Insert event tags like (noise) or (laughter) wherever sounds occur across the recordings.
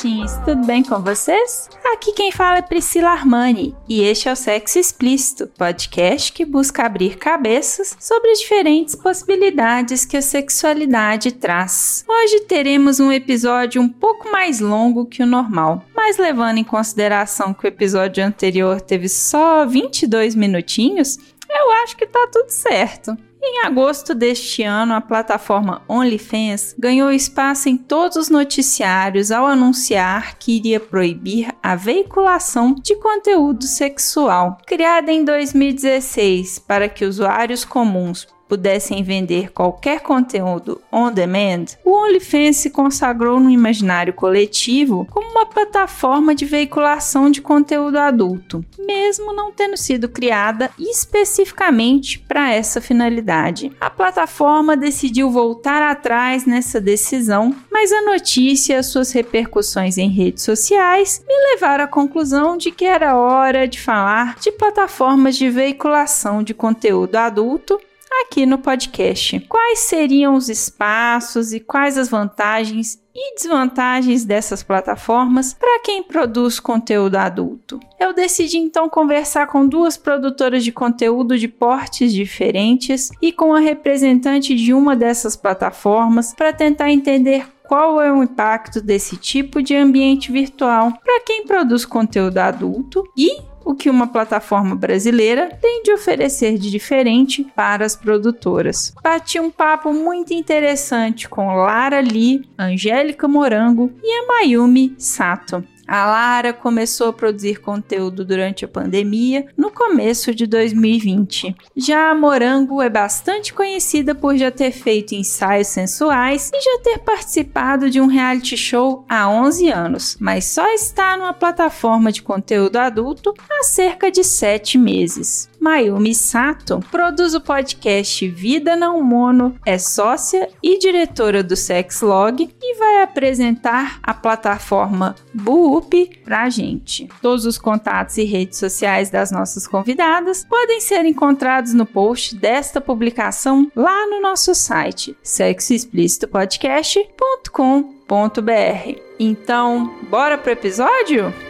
Namoradinhos, tudo bem com vocês? Aqui quem fala é Priscila Armani e este é o Sexo Explícito, podcast que busca abrir cabeças sobre as diferentes possibilidades que a sexualidade traz. Hoje teremos um episódio um pouco mais longo que o normal, mas levando em consideração que o episódio anterior teve só 22 minutinhos, eu acho que tá tudo certo. Em agosto deste ano, a plataforma OnlyFans ganhou espaço em todos os noticiários ao anunciar que iria proibir a veiculação de conteúdo sexual. Criada em 2016 para que usuários comuns pudessem vender qualquer conteúdo on demand, o OnlyFans se consagrou no imaginário coletivo como uma plataforma de veiculação de conteúdo adulto, mesmo não tendo sido criada especificamente para essa finalidade. A plataforma decidiu voltar atrás nessa decisão, mas a notícia e as suas repercussões em redes sociais me levaram à conclusão de que era hora de falar de plataformas de veiculação de conteúdo adulto aqui no podcast. Quais seriam os espaços e quais as vantagens e desvantagens dessas plataformas para quem produz conteúdo adulto. Eu decidi então conversar com duas produtoras de conteúdo de portes diferentes e com a representante de uma dessas plataformas para tentar entender qual é o impacto desse tipo de ambiente virtual para quem produz conteúdo adulto e o que uma plataforma brasileira tem de oferecer de diferente para as produtoras. Bati um papo muito interessante com Lara Lee, Angélica Morango e Mayumi Sato. A Lara começou a produzir conteúdo durante a pandemia, no começo de 2020. Já a Morango é bastante conhecida por já ter feito ensaios sensuais e já ter participado de um reality show há 11 anos, mas só está numa plataforma de conteúdo adulto há cerca de 7 meses. Mayumi Sato produz o podcast Vida Não Mono, é sócia e diretora do Sexlog e vai apresentar a plataforma Buup pra gente. Todos os contatos e redes sociais das nossas convidadas podem ser encontrados no post desta publicação lá no nosso site sexoexplicitopodcast.com.br. Então, bora pro episódio?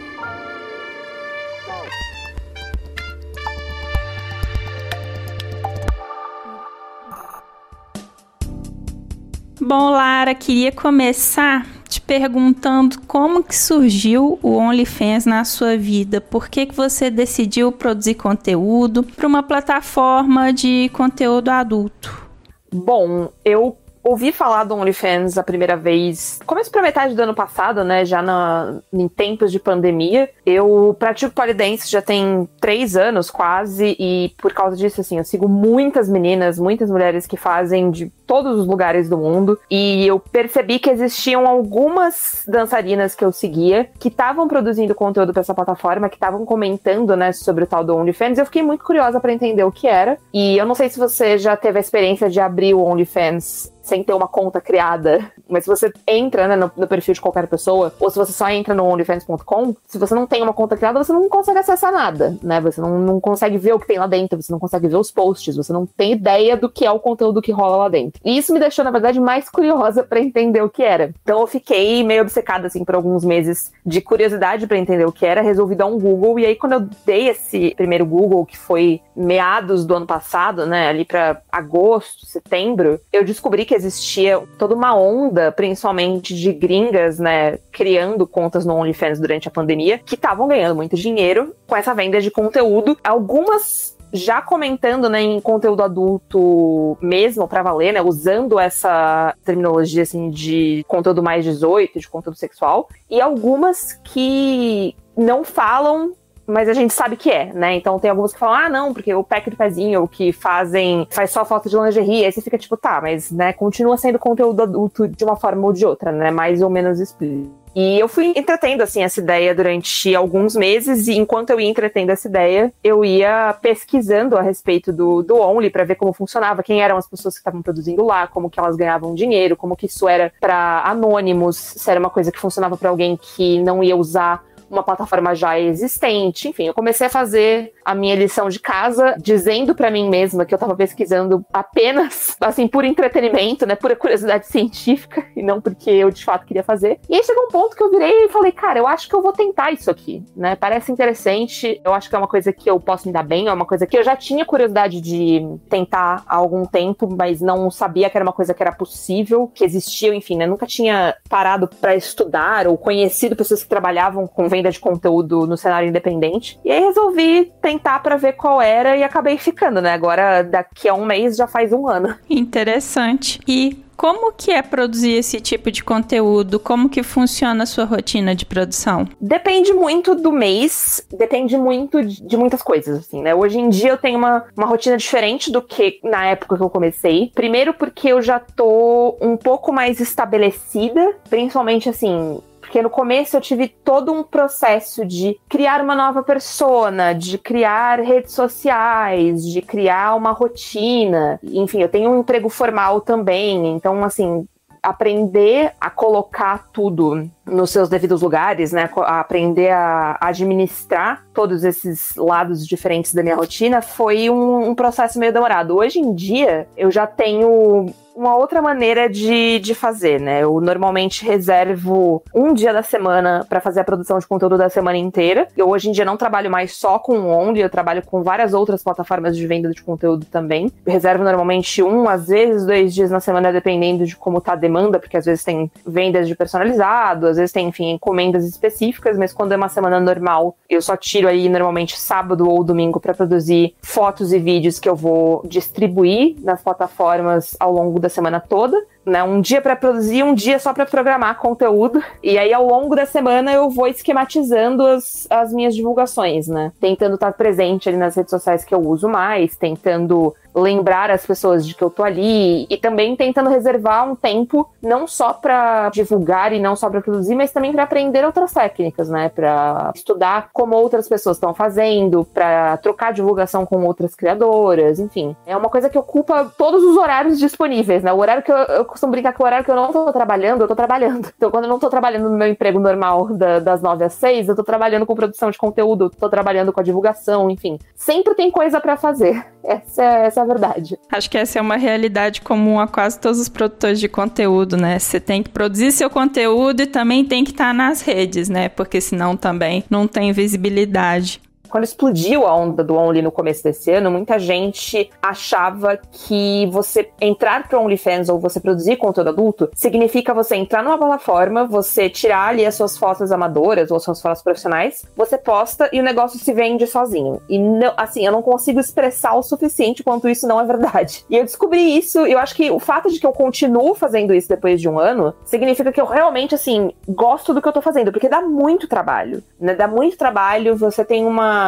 Bom, Lara, queria começar te perguntando como que surgiu o OnlyFans na sua vida. Por que, que você decidiu produzir conteúdo para uma plataforma de conteúdo adulto? Bom, eu ouvi falar do OnlyFans a primeira vez, começo para metade do ano passado, né? Já na, em tempos de pandemia. Eu pratico polidense já tem três anos quase, e por causa disso, assim, eu sigo muitas meninas, muitas mulheres que fazem de todos os lugares do mundo. E eu percebi que existiam algumas dançarinas que eu seguia que estavam produzindo conteúdo para essa plataforma, que estavam comentando, né, sobre o tal do OnlyFans. Eu fiquei muito curiosa para entender o que era. E eu não sei se você já teve a experiência de abrir o OnlyFans sem ter uma conta criada. Mas se você entra né, no, no, perfil de qualquer pessoa, ou se você só entra no OnlyFans.com, se você não tem uma conta criada, você não consegue acessar nada, né? Você não, não consegue ver o que tem lá dentro, você não consegue ver os posts, você não tem ideia do que é o conteúdo que rola lá dentro. E isso me deixou, na verdade, mais curiosa para entender o que era. Então eu fiquei meio obcecada, assim, por alguns meses de curiosidade para entender o que era, resolvi dar um Google, e aí quando eu dei esse primeiro Google, que foi meados do ano passado, né, ali para agosto, setembro, eu descobri que existia toda uma onda, principalmente de gringas, né, criando contas no OnlyFans durante a pandemia, que estavam ganhando muito dinheiro com essa venda de conteúdo. Algumas já comentando né, em conteúdo adulto mesmo, para valer, né, usando essa terminologia assim, de conteúdo mais 18, de conteúdo sexual, e algumas que não falam mas a gente sabe que é, né? Então tem alguns que falam, ah, não, porque o pack do pezinho, que fazem, faz só foto de lingerie, aí você fica tipo, tá, mas, né, continua sendo conteúdo adulto de uma forma ou de outra, né? Mais ou menos explícito. E eu fui entretendo, assim, essa ideia durante alguns meses, e enquanto eu ia entretendo essa ideia, eu ia pesquisando a respeito do, do Only para ver como funcionava, quem eram as pessoas que estavam produzindo lá, como que elas ganhavam dinheiro, como que isso era para anônimos, se era uma coisa que funcionava para alguém que não ia usar uma plataforma já existente. Enfim, eu comecei a fazer a minha lição de casa, dizendo para mim mesma que eu estava pesquisando apenas, (laughs) assim, por entretenimento, né, pura curiosidade científica, e não porque eu de fato queria fazer. E aí chegou um ponto que eu virei e falei, cara, eu acho que eu vou tentar isso aqui, né? Parece interessante, eu acho que é uma coisa que eu posso me dar bem, é uma coisa que eu já tinha curiosidade de tentar há algum tempo, mas não sabia que era uma coisa que era possível, que existia, enfim, né? Nunca tinha parado para estudar ou conhecido pessoas que trabalhavam com venda de conteúdo no cenário independente. E aí resolvi tentar para ver qual era e acabei ficando, né? Agora, daqui a um mês, já faz um ano. (laughs) Interessante. E como que é produzir esse tipo de conteúdo? Como que funciona a sua rotina de produção? Depende muito do mês, depende muito de muitas coisas, assim, né? Hoje em dia eu tenho uma, uma rotina diferente do que na época que eu comecei. Primeiro porque eu já tô um pouco mais estabelecida, principalmente assim, porque no começo eu tive todo um processo de criar uma nova persona, de criar redes sociais, de criar uma rotina. Enfim, eu tenho um emprego formal também, então assim, aprender a colocar tudo nos seus devidos lugares, né? A aprender a administrar todos esses lados diferentes da minha rotina foi um, um processo meio demorado. Hoje em dia, eu já tenho uma outra maneira de, de fazer, né? Eu normalmente reservo um dia da semana para fazer a produção de conteúdo da semana inteira. Eu hoje em dia não trabalho mais só com o Only, eu trabalho com várias outras plataformas de venda de conteúdo também. Eu reservo normalmente um, às vezes dois dias na semana, dependendo de como tá a demanda, porque às vezes tem vendas de personalizado, às vezes tem, enfim, encomendas específicas, mas quando é uma semana normal, eu só tiro aí normalmente sábado ou domingo para produzir fotos e vídeos que eu vou distribuir nas plataformas ao longo da semana toda né? Um dia para produzir, um dia só para programar conteúdo. E aí, ao longo da semana, eu vou esquematizando as, as minhas divulgações, né? Tentando estar presente ali nas redes sociais que eu uso mais, tentando lembrar as pessoas de que eu tô ali e também tentando reservar um tempo não só para divulgar e não só para produzir, mas também para aprender outras técnicas, né? Para estudar como outras pessoas estão fazendo, para trocar divulgação com outras criadoras, enfim. É uma coisa que ocupa todos os horários disponíveis, né? O horário que eu, eu costumo brincar que o horário que eu não tô trabalhando, eu tô trabalhando. (laughs) Então, quando eu não tô trabalhando no meu emprego normal da, das nove às seis, eu tô trabalhando com produção de conteúdo, tô trabalhando com a divulgação, enfim. Sempre tem coisa para fazer. Essa é, é a verdade. Acho que essa é uma realidade comum a quase todos os produtores de conteúdo, né? Você tem que produzir seu conteúdo e também tem que estar tá nas redes, né? Porque senão também não tem visibilidade. Quando explodiu a onda do Only no começo desse ano, muita gente achava que você entrar para OnlyFans ou você produzir conteúdo adulto significa você entrar numa plataforma, você tirar ali as suas fotos amadoras ou as suas fotos profissionais, você posta e o negócio se vende sozinho. E não, assim, eu não consigo expressar o suficiente quanto isso não é verdade. E eu descobri isso, eu acho que o fato de que eu continuo fazendo isso depois de um ano significa que eu realmente, assim, gosto do que eu tô fazendo, porque dá muito trabalho, né? Dá muito trabalho, você tem uma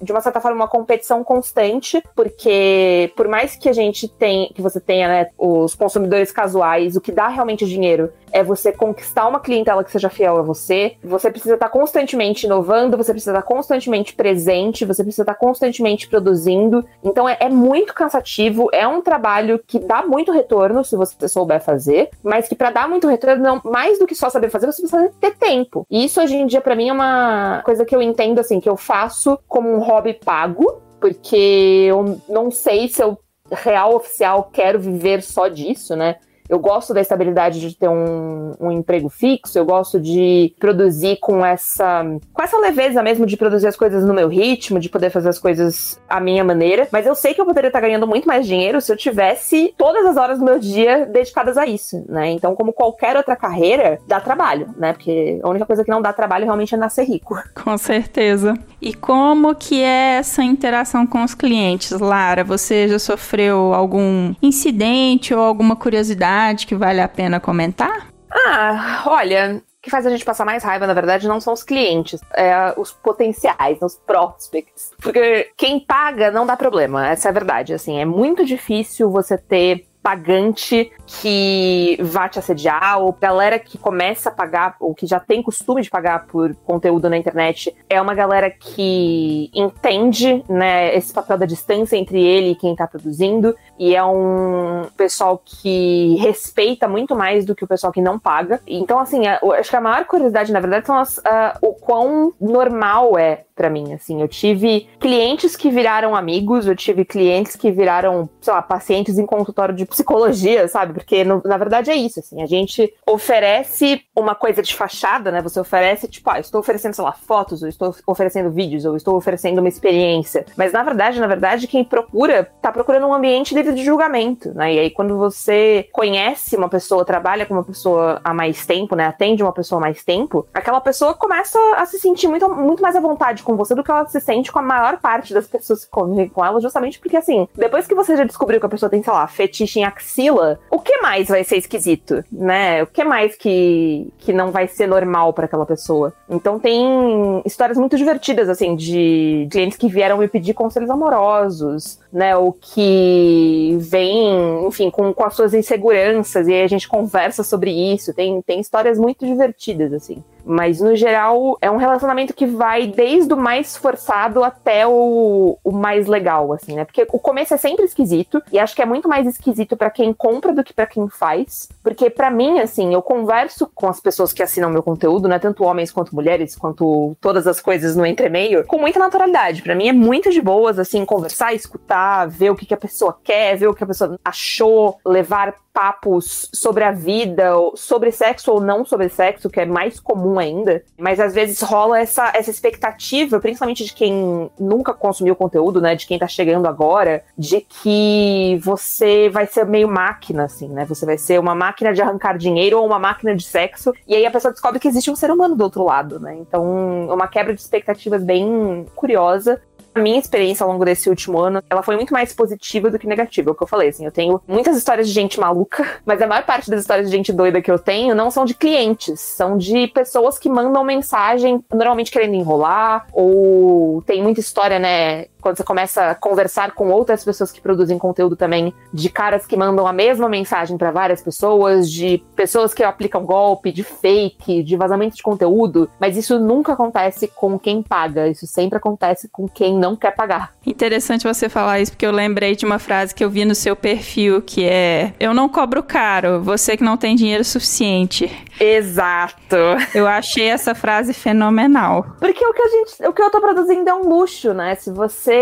de uma certa forma, uma competição constante, porque por mais que a gente tenha, que você tenha, né, os consumidores casuais, o que dá realmente dinheiro é você conquistar uma clientela que seja fiel a você. Você precisa estar constantemente inovando, você precisa estar constantemente presente, você precisa estar constantemente produzindo. Então é, é muito cansativo, é um trabalho que dá muito retorno se você souber fazer, mas que para dar muito retorno, não, mais do que só saber fazer, você precisa ter tempo. E isso hoje em dia para mim é uma coisa que eu entendo assim, que eu faço como um hobby pago, porque eu não sei se eu real oficial quero viver só disso, né? Eu gosto da estabilidade de ter um, um, emprego fixo, eu gosto de produzir com essa, com essa leveza mesmo de produzir as coisas no meu ritmo, de poder fazer as coisas à minha maneira. Mas eu sei que eu poderia estar ganhando muito mais dinheiro se eu tivesse todas as horas do meu dia dedicadas a isso, né? Então, como qualquer outra carreira, dá trabalho, né? Porque a única coisa que não dá trabalho realmente é nascer rico. (laughs) Com certeza. E como que é essa interação com os clientes, Lara? Você já sofreu algum incidente ou alguma curiosidade? Que vale a pena comentar? Ah, olha, o que faz a gente passar mais raiva, na verdade, não são os clientes, é os potenciais, os prospects. Porque quem paga não dá problema, essa é a verdade. Assim, é muito difícil você ter pagante que vá te assediar, ou galera que começa a pagar, ou que já tem costume de pagar por conteúdo na internet, é uma galera que entende, né, esse papel da distância entre ele e quem tá produzindo, e é um pessoal que respeita muito mais do que o pessoal que não paga. Então, assim, eu acho que a maior curiosidade, na verdade, são as, uh, o quão normal é para mim, assim. Eu tive clientes que viraram amigos, eu tive clientes que viraram, sei lá, pacientes em consultório de psicologia, sabe? Porque no, na verdade é isso, assim. A gente oferece uma coisa de fachada, né? Você oferece, tipo, ah, estou oferecendo, sei lá, fotos, ou estou oferecendo vídeos, ou estou oferecendo uma experiência. Mas na verdade, na verdade, quem procura, tá procurando um ambiente livre de julgamento, né? E aí quando você conhece uma pessoa, trabalha com uma pessoa há mais tempo, né? Atende uma pessoa há mais tempo, aquela pessoa começa a se sentir muito, muito mais à vontade com você do que ela se sente com a maior parte das pessoas que convivem com ela, justamente porque, assim, depois que você já descobriu que a pessoa tem, sei lá, fetiche em axila, o que mais vai ser esquisito, né? O que mais que, que não vai ser normal para aquela pessoa? Então tem histórias muito divertidas, assim, de clientes que vieram me pedir conselhos amorosos, né? Ou que vêm, enfim, com, com as suas inseguranças e a gente conversa sobre isso. Tem, tem histórias muito divertidas, assim. Mas, no geral, é um relacionamento que vai desde o mais forçado até o, o mais legal, assim, né? Porque o começo é sempre esquisito, e acho que é muito mais esquisito para quem compra do que para quem faz. Porque, para mim, assim, eu converso com as pessoas que assinam meu conteúdo, né? Tanto homens quanto mulheres, quanto todas as coisas no entremeio, com muita naturalidade. Para mim é muito de boas, assim, conversar, escutar, ver o que, que a pessoa quer, ver o que a pessoa achou, levar papos sobre a vida, sobre sexo ou não sobre sexo, que é mais comum ainda. Mas às vezes rola essa, essa expectativa, principalmente de quem nunca consumiu conteúdo, né? De quem tá chegando agora, de que você vai ser meio máquina, assim, né? Você vai ser uma máquina de arrancar dinheiro ou uma máquina de sexo. E aí a pessoa descobre que existe um ser humano do outro lado, né? Então, uma quebra de expectativas bem curiosa. A minha experiência ao longo desse último ano, ela foi muito mais positiva do que negativa. É o que eu falei, assim, eu tenho muitas histórias de gente maluca, (laughs) mas a maior parte das histórias de gente doida que eu tenho não são de clientes, são de pessoas que mandam mensagem, normalmente querendo enrolar, ou tem muita história, né, quando você começa a conversar com outras pessoas que produzem conteúdo também, de caras que mandam a mesma mensagem para várias pessoas, de pessoas que aplicam golpe, de fake, de vazamento de conteúdo, mas isso nunca acontece com quem paga, isso sempre acontece com quem não quer pagar. Interessante você falar isso, porque eu lembrei de uma frase que eu vi no seu perfil, que é: Eu não cobro caro, você que não tem dinheiro suficiente. Exato. Eu achei essa frase fenomenal. Porque o que a gente, o que eu tô produzindo é um luxo, né? Se você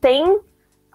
tem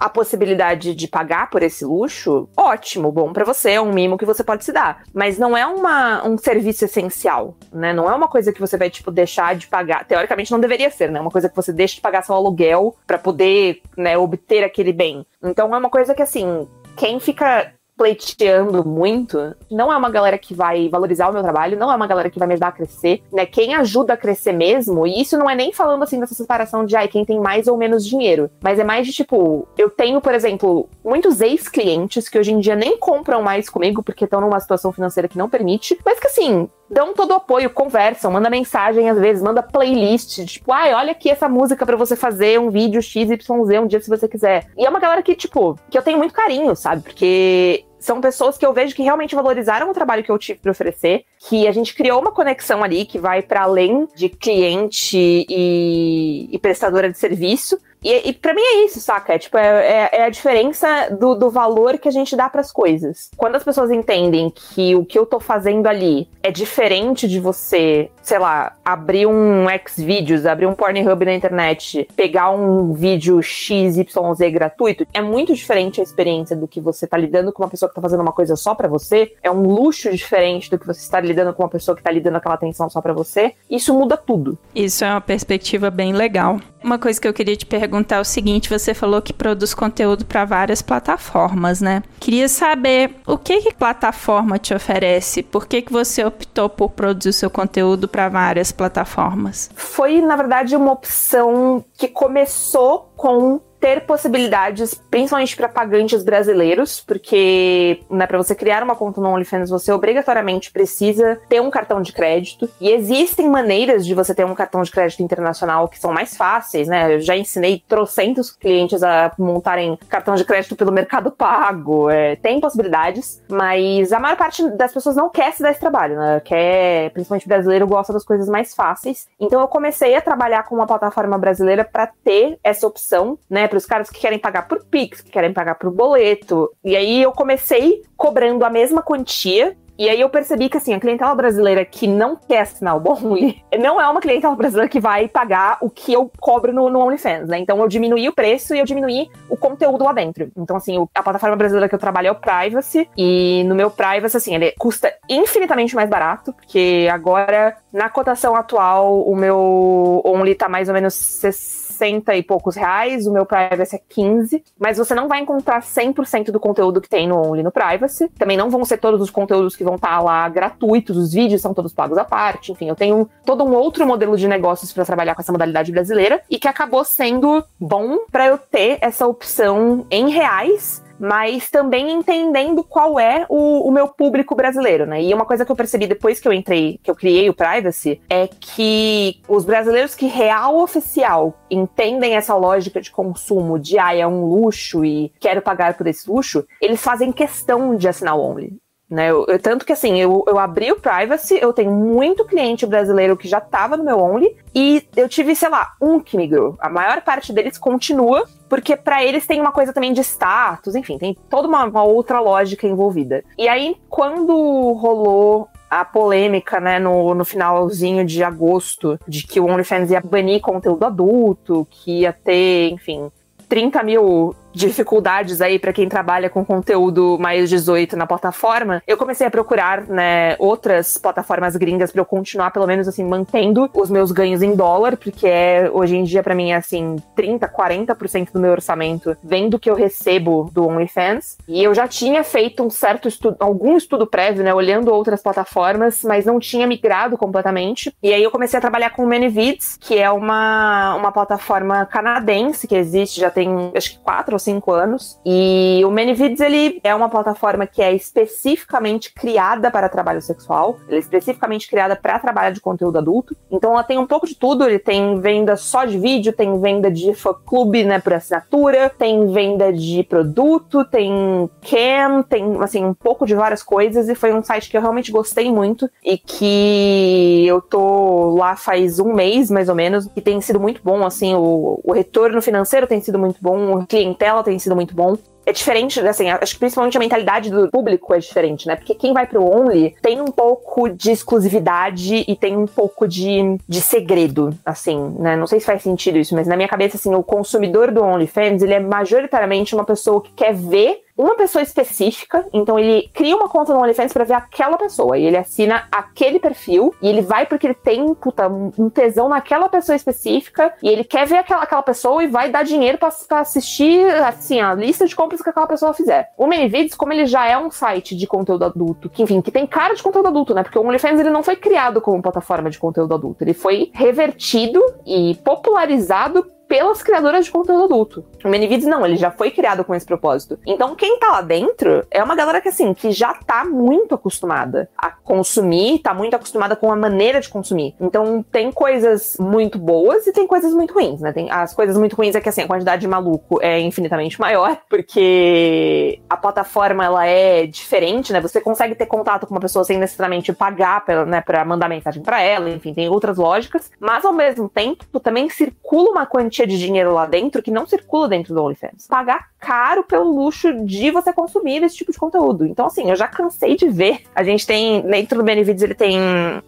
a possibilidade de pagar por esse luxo, ótimo, bom para você, é um mimo que você pode se dar. Mas não é uma, um serviço essencial, né? Não é uma coisa que você vai, tipo, deixar de pagar. Teoricamente não deveria ser, né? Uma coisa que você deixa de pagar seu aluguel para poder, né, obter aquele bem. Então é uma coisa que, assim, quem fica pleiteando muito, não é uma galera que vai valorizar o meu trabalho, não é uma galera que vai me ajudar a crescer, né? Quem ajuda a crescer mesmo, e isso não é nem falando assim dessa separação de ai, quem tem mais ou menos dinheiro, mas é mais de tipo, eu tenho, por exemplo, muitos ex-clientes que hoje em dia nem compram mais comigo porque estão numa situação financeira que não permite, mas que assim, dão todo o apoio, conversam, manda mensagem às vezes, manda playlist, tipo, ai, olha aqui essa música para você fazer um vídeo XYZ um dia se você quiser. E é uma galera que, tipo, que eu tenho muito carinho, sabe? Porque são pessoas que eu vejo que realmente valorizaram o trabalho que eu tive para oferecer, que a gente criou uma conexão ali que vai para além de cliente e, e prestadora de serviço. E, e para mim é isso, saca? É, tipo, é, é, é a diferença do, do valor que a gente dá para as coisas. Quando as pessoas entendem que o que eu tô fazendo ali é diferente de você, sei lá, abrir um Xvideos, abrir um Pornhub na internet, pegar um vídeo XYZ gratuito, é muito diferente a experiência do que você tá lidando com uma pessoa que tá fazendo uma coisa só para você. É um luxo diferente do que você está lidando com uma pessoa que tá lidando aquela atenção só para você. Isso muda tudo. Isso é uma perspectiva bem legal. Uma coisa que eu queria te perguntar é o seguinte: você falou que produz conteúdo para várias plataformas, né? Queria saber o que, que plataforma te oferece? Por que, que você optou por produzir o seu conteúdo para várias plataformas? Foi, na verdade, uma opção que começou com ter possibilidades, principalmente para pagantes brasileiros, porque né, para você criar uma conta no OnlyFans, você obrigatoriamente precisa ter um cartão de crédito. E existem maneiras de você ter um cartão de crédito internacional que são mais fáceis, né? Eu já ensinei trocentos clientes a montarem cartão de crédito pelo Mercado Pago. É, tem possibilidades, mas a maior parte das pessoas não quer se dar esse trabalho, né? Quer, principalmente brasileiro, gosta das coisas mais fáceis. Então eu comecei a trabalhar com uma plataforma brasileira para ter essa opção, né? Para os caras que querem pagar por Pix, que querem pagar por boleto. E aí eu comecei cobrando a mesma quantia e aí eu percebi que, assim, a clientela brasileira que não quer assinar o Bonly (laughs) não é uma clientela brasileira que vai pagar o que eu cobro no, no OnlyFans, né? Então eu diminuí o preço e eu diminuí o conteúdo lá dentro. Então, assim, a plataforma brasileira que eu trabalho é o Privacy. E no meu Privacy, assim, ele custa infinitamente mais barato, porque agora, na cotação atual, o meu Only tá mais ou menos 60 60 e poucos reais, o meu Privacy é 15, mas você não vai encontrar 100% do conteúdo que tem no Only no Privacy. Também não vão ser todos os conteúdos que vão estar lá gratuitos, os vídeos são todos pagos à parte. Enfim, eu tenho todo um outro modelo de negócios para trabalhar com essa modalidade brasileira e que acabou sendo bom para eu ter essa opção em reais mas também entendendo qual é o, o, meu público brasileiro, né? E uma coisa que eu percebi depois que eu entrei, que eu criei o Privacy, é que os brasileiros que real oficial entendem essa lógica de consumo de ah, é um luxo e quero pagar por esse luxo, eles fazem questão de assinar o Only. Né? Eu, eu, tanto que assim, eu, eu abri o Privacy, eu tenho muito cliente brasileiro que já estava no meu Only, e eu tive, sei lá, um que migrou. A maior parte deles continua, porque para eles tem uma coisa também de status, enfim, tem toda uma, uma outra lógica envolvida. E aí, quando rolou a polêmica, né, no, no finalzinho de agosto, de que o OnlyFans ia banir conteúdo adulto, que ia ter, enfim, 30 mil dificuldades aí para quem trabalha com conteúdo mais 18 na plataforma, eu comecei a procurar, né, outras plataformas gringas para eu continuar pelo menos assim mantendo os meus ganhos em dólar, porque é hoje em dia para mim é assim 30, 40% do meu orçamento vem do que eu recebo do OnlyFans. E eu já tinha feito um certo estudo, algum estudo prévio, né, olhando outras plataformas, mas não tinha migrado completamente. E aí eu comecei a trabalhar com o ManyVids, que é uma uma plataforma canadense que existe já tem acho que quatro ou cinco anos. E o ManyVids, ele é uma plataforma que é especificamente criada para trabalho sexual. Ele é especificamente criada para trabalho de conteúdo adulto. Então ela tem um pouco de tudo. Ele tem venda só de vídeo, tem venda de fã-clube, né, por assinatura, tem venda de produto, tem cam, tem, assim, um pouco de várias coisas. E foi um site que eu realmente gostei muito e que eu tô lá faz um mês, mais ou menos, e tem sido muito bom, assim, o, o retorno financeiro tem sido muito bom, o clientela dela tem sido muito bom é diferente, assim, acho que principalmente a mentalidade do público é diferente, né? Porque quem vai pro Only tem um pouco de exclusividade e tem um pouco de, de segredo, assim, né? Não sei se faz sentido isso, mas na minha cabeça, assim, o consumidor do OnlyFans, ele é majoritariamente uma pessoa que quer ver uma pessoa específica, então ele cria uma conta no OnlyFans para ver aquela pessoa, e ele assina aquele perfil, e ele vai porque ele tem, puta, um tesão naquela pessoa específica, e ele quer ver aquela, aquela pessoa e vai dar dinheiro para assistir, assim, a lista de compras que aquela pessoa fizer. O Minivids, como ele já é um site de conteúdo adulto, que, enfim, que tem cara de conteúdo adulto, né, porque o OnlyFans ele não foi criado como plataforma de conteúdo adulto, ele foi revertido e popularizado pelas criadoras de conteúdo adulto. O Minivids não, ele já foi criado com esse propósito. Então, quem tá lá dentro é uma galera que, assim, que já tá muito acostumada a consumir, tá muito acostumada com a maneira de consumir. Então, tem coisas muito boas e tem coisas muito ruins, né? Tem, as coisas muito ruins é que, assim, a quantidade de maluco é infinitamente (laughs) maior, porque a plataforma, ela é diferente, né? Você consegue ter contato com uma pessoa sem necessariamente pagar pra, né, pra mandar mensagem para ela, enfim, tem outras lógicas, mas ao mesmo tempo também circula uma quantia de dinheiro lá dentro que não circula dentro do OnlyFans. Pagar caro pelo luxo de você consumir esse tipo de conteúdo. Então, assim, eu já cansei de ver. A gente tem, dentro do Benevides, ele tem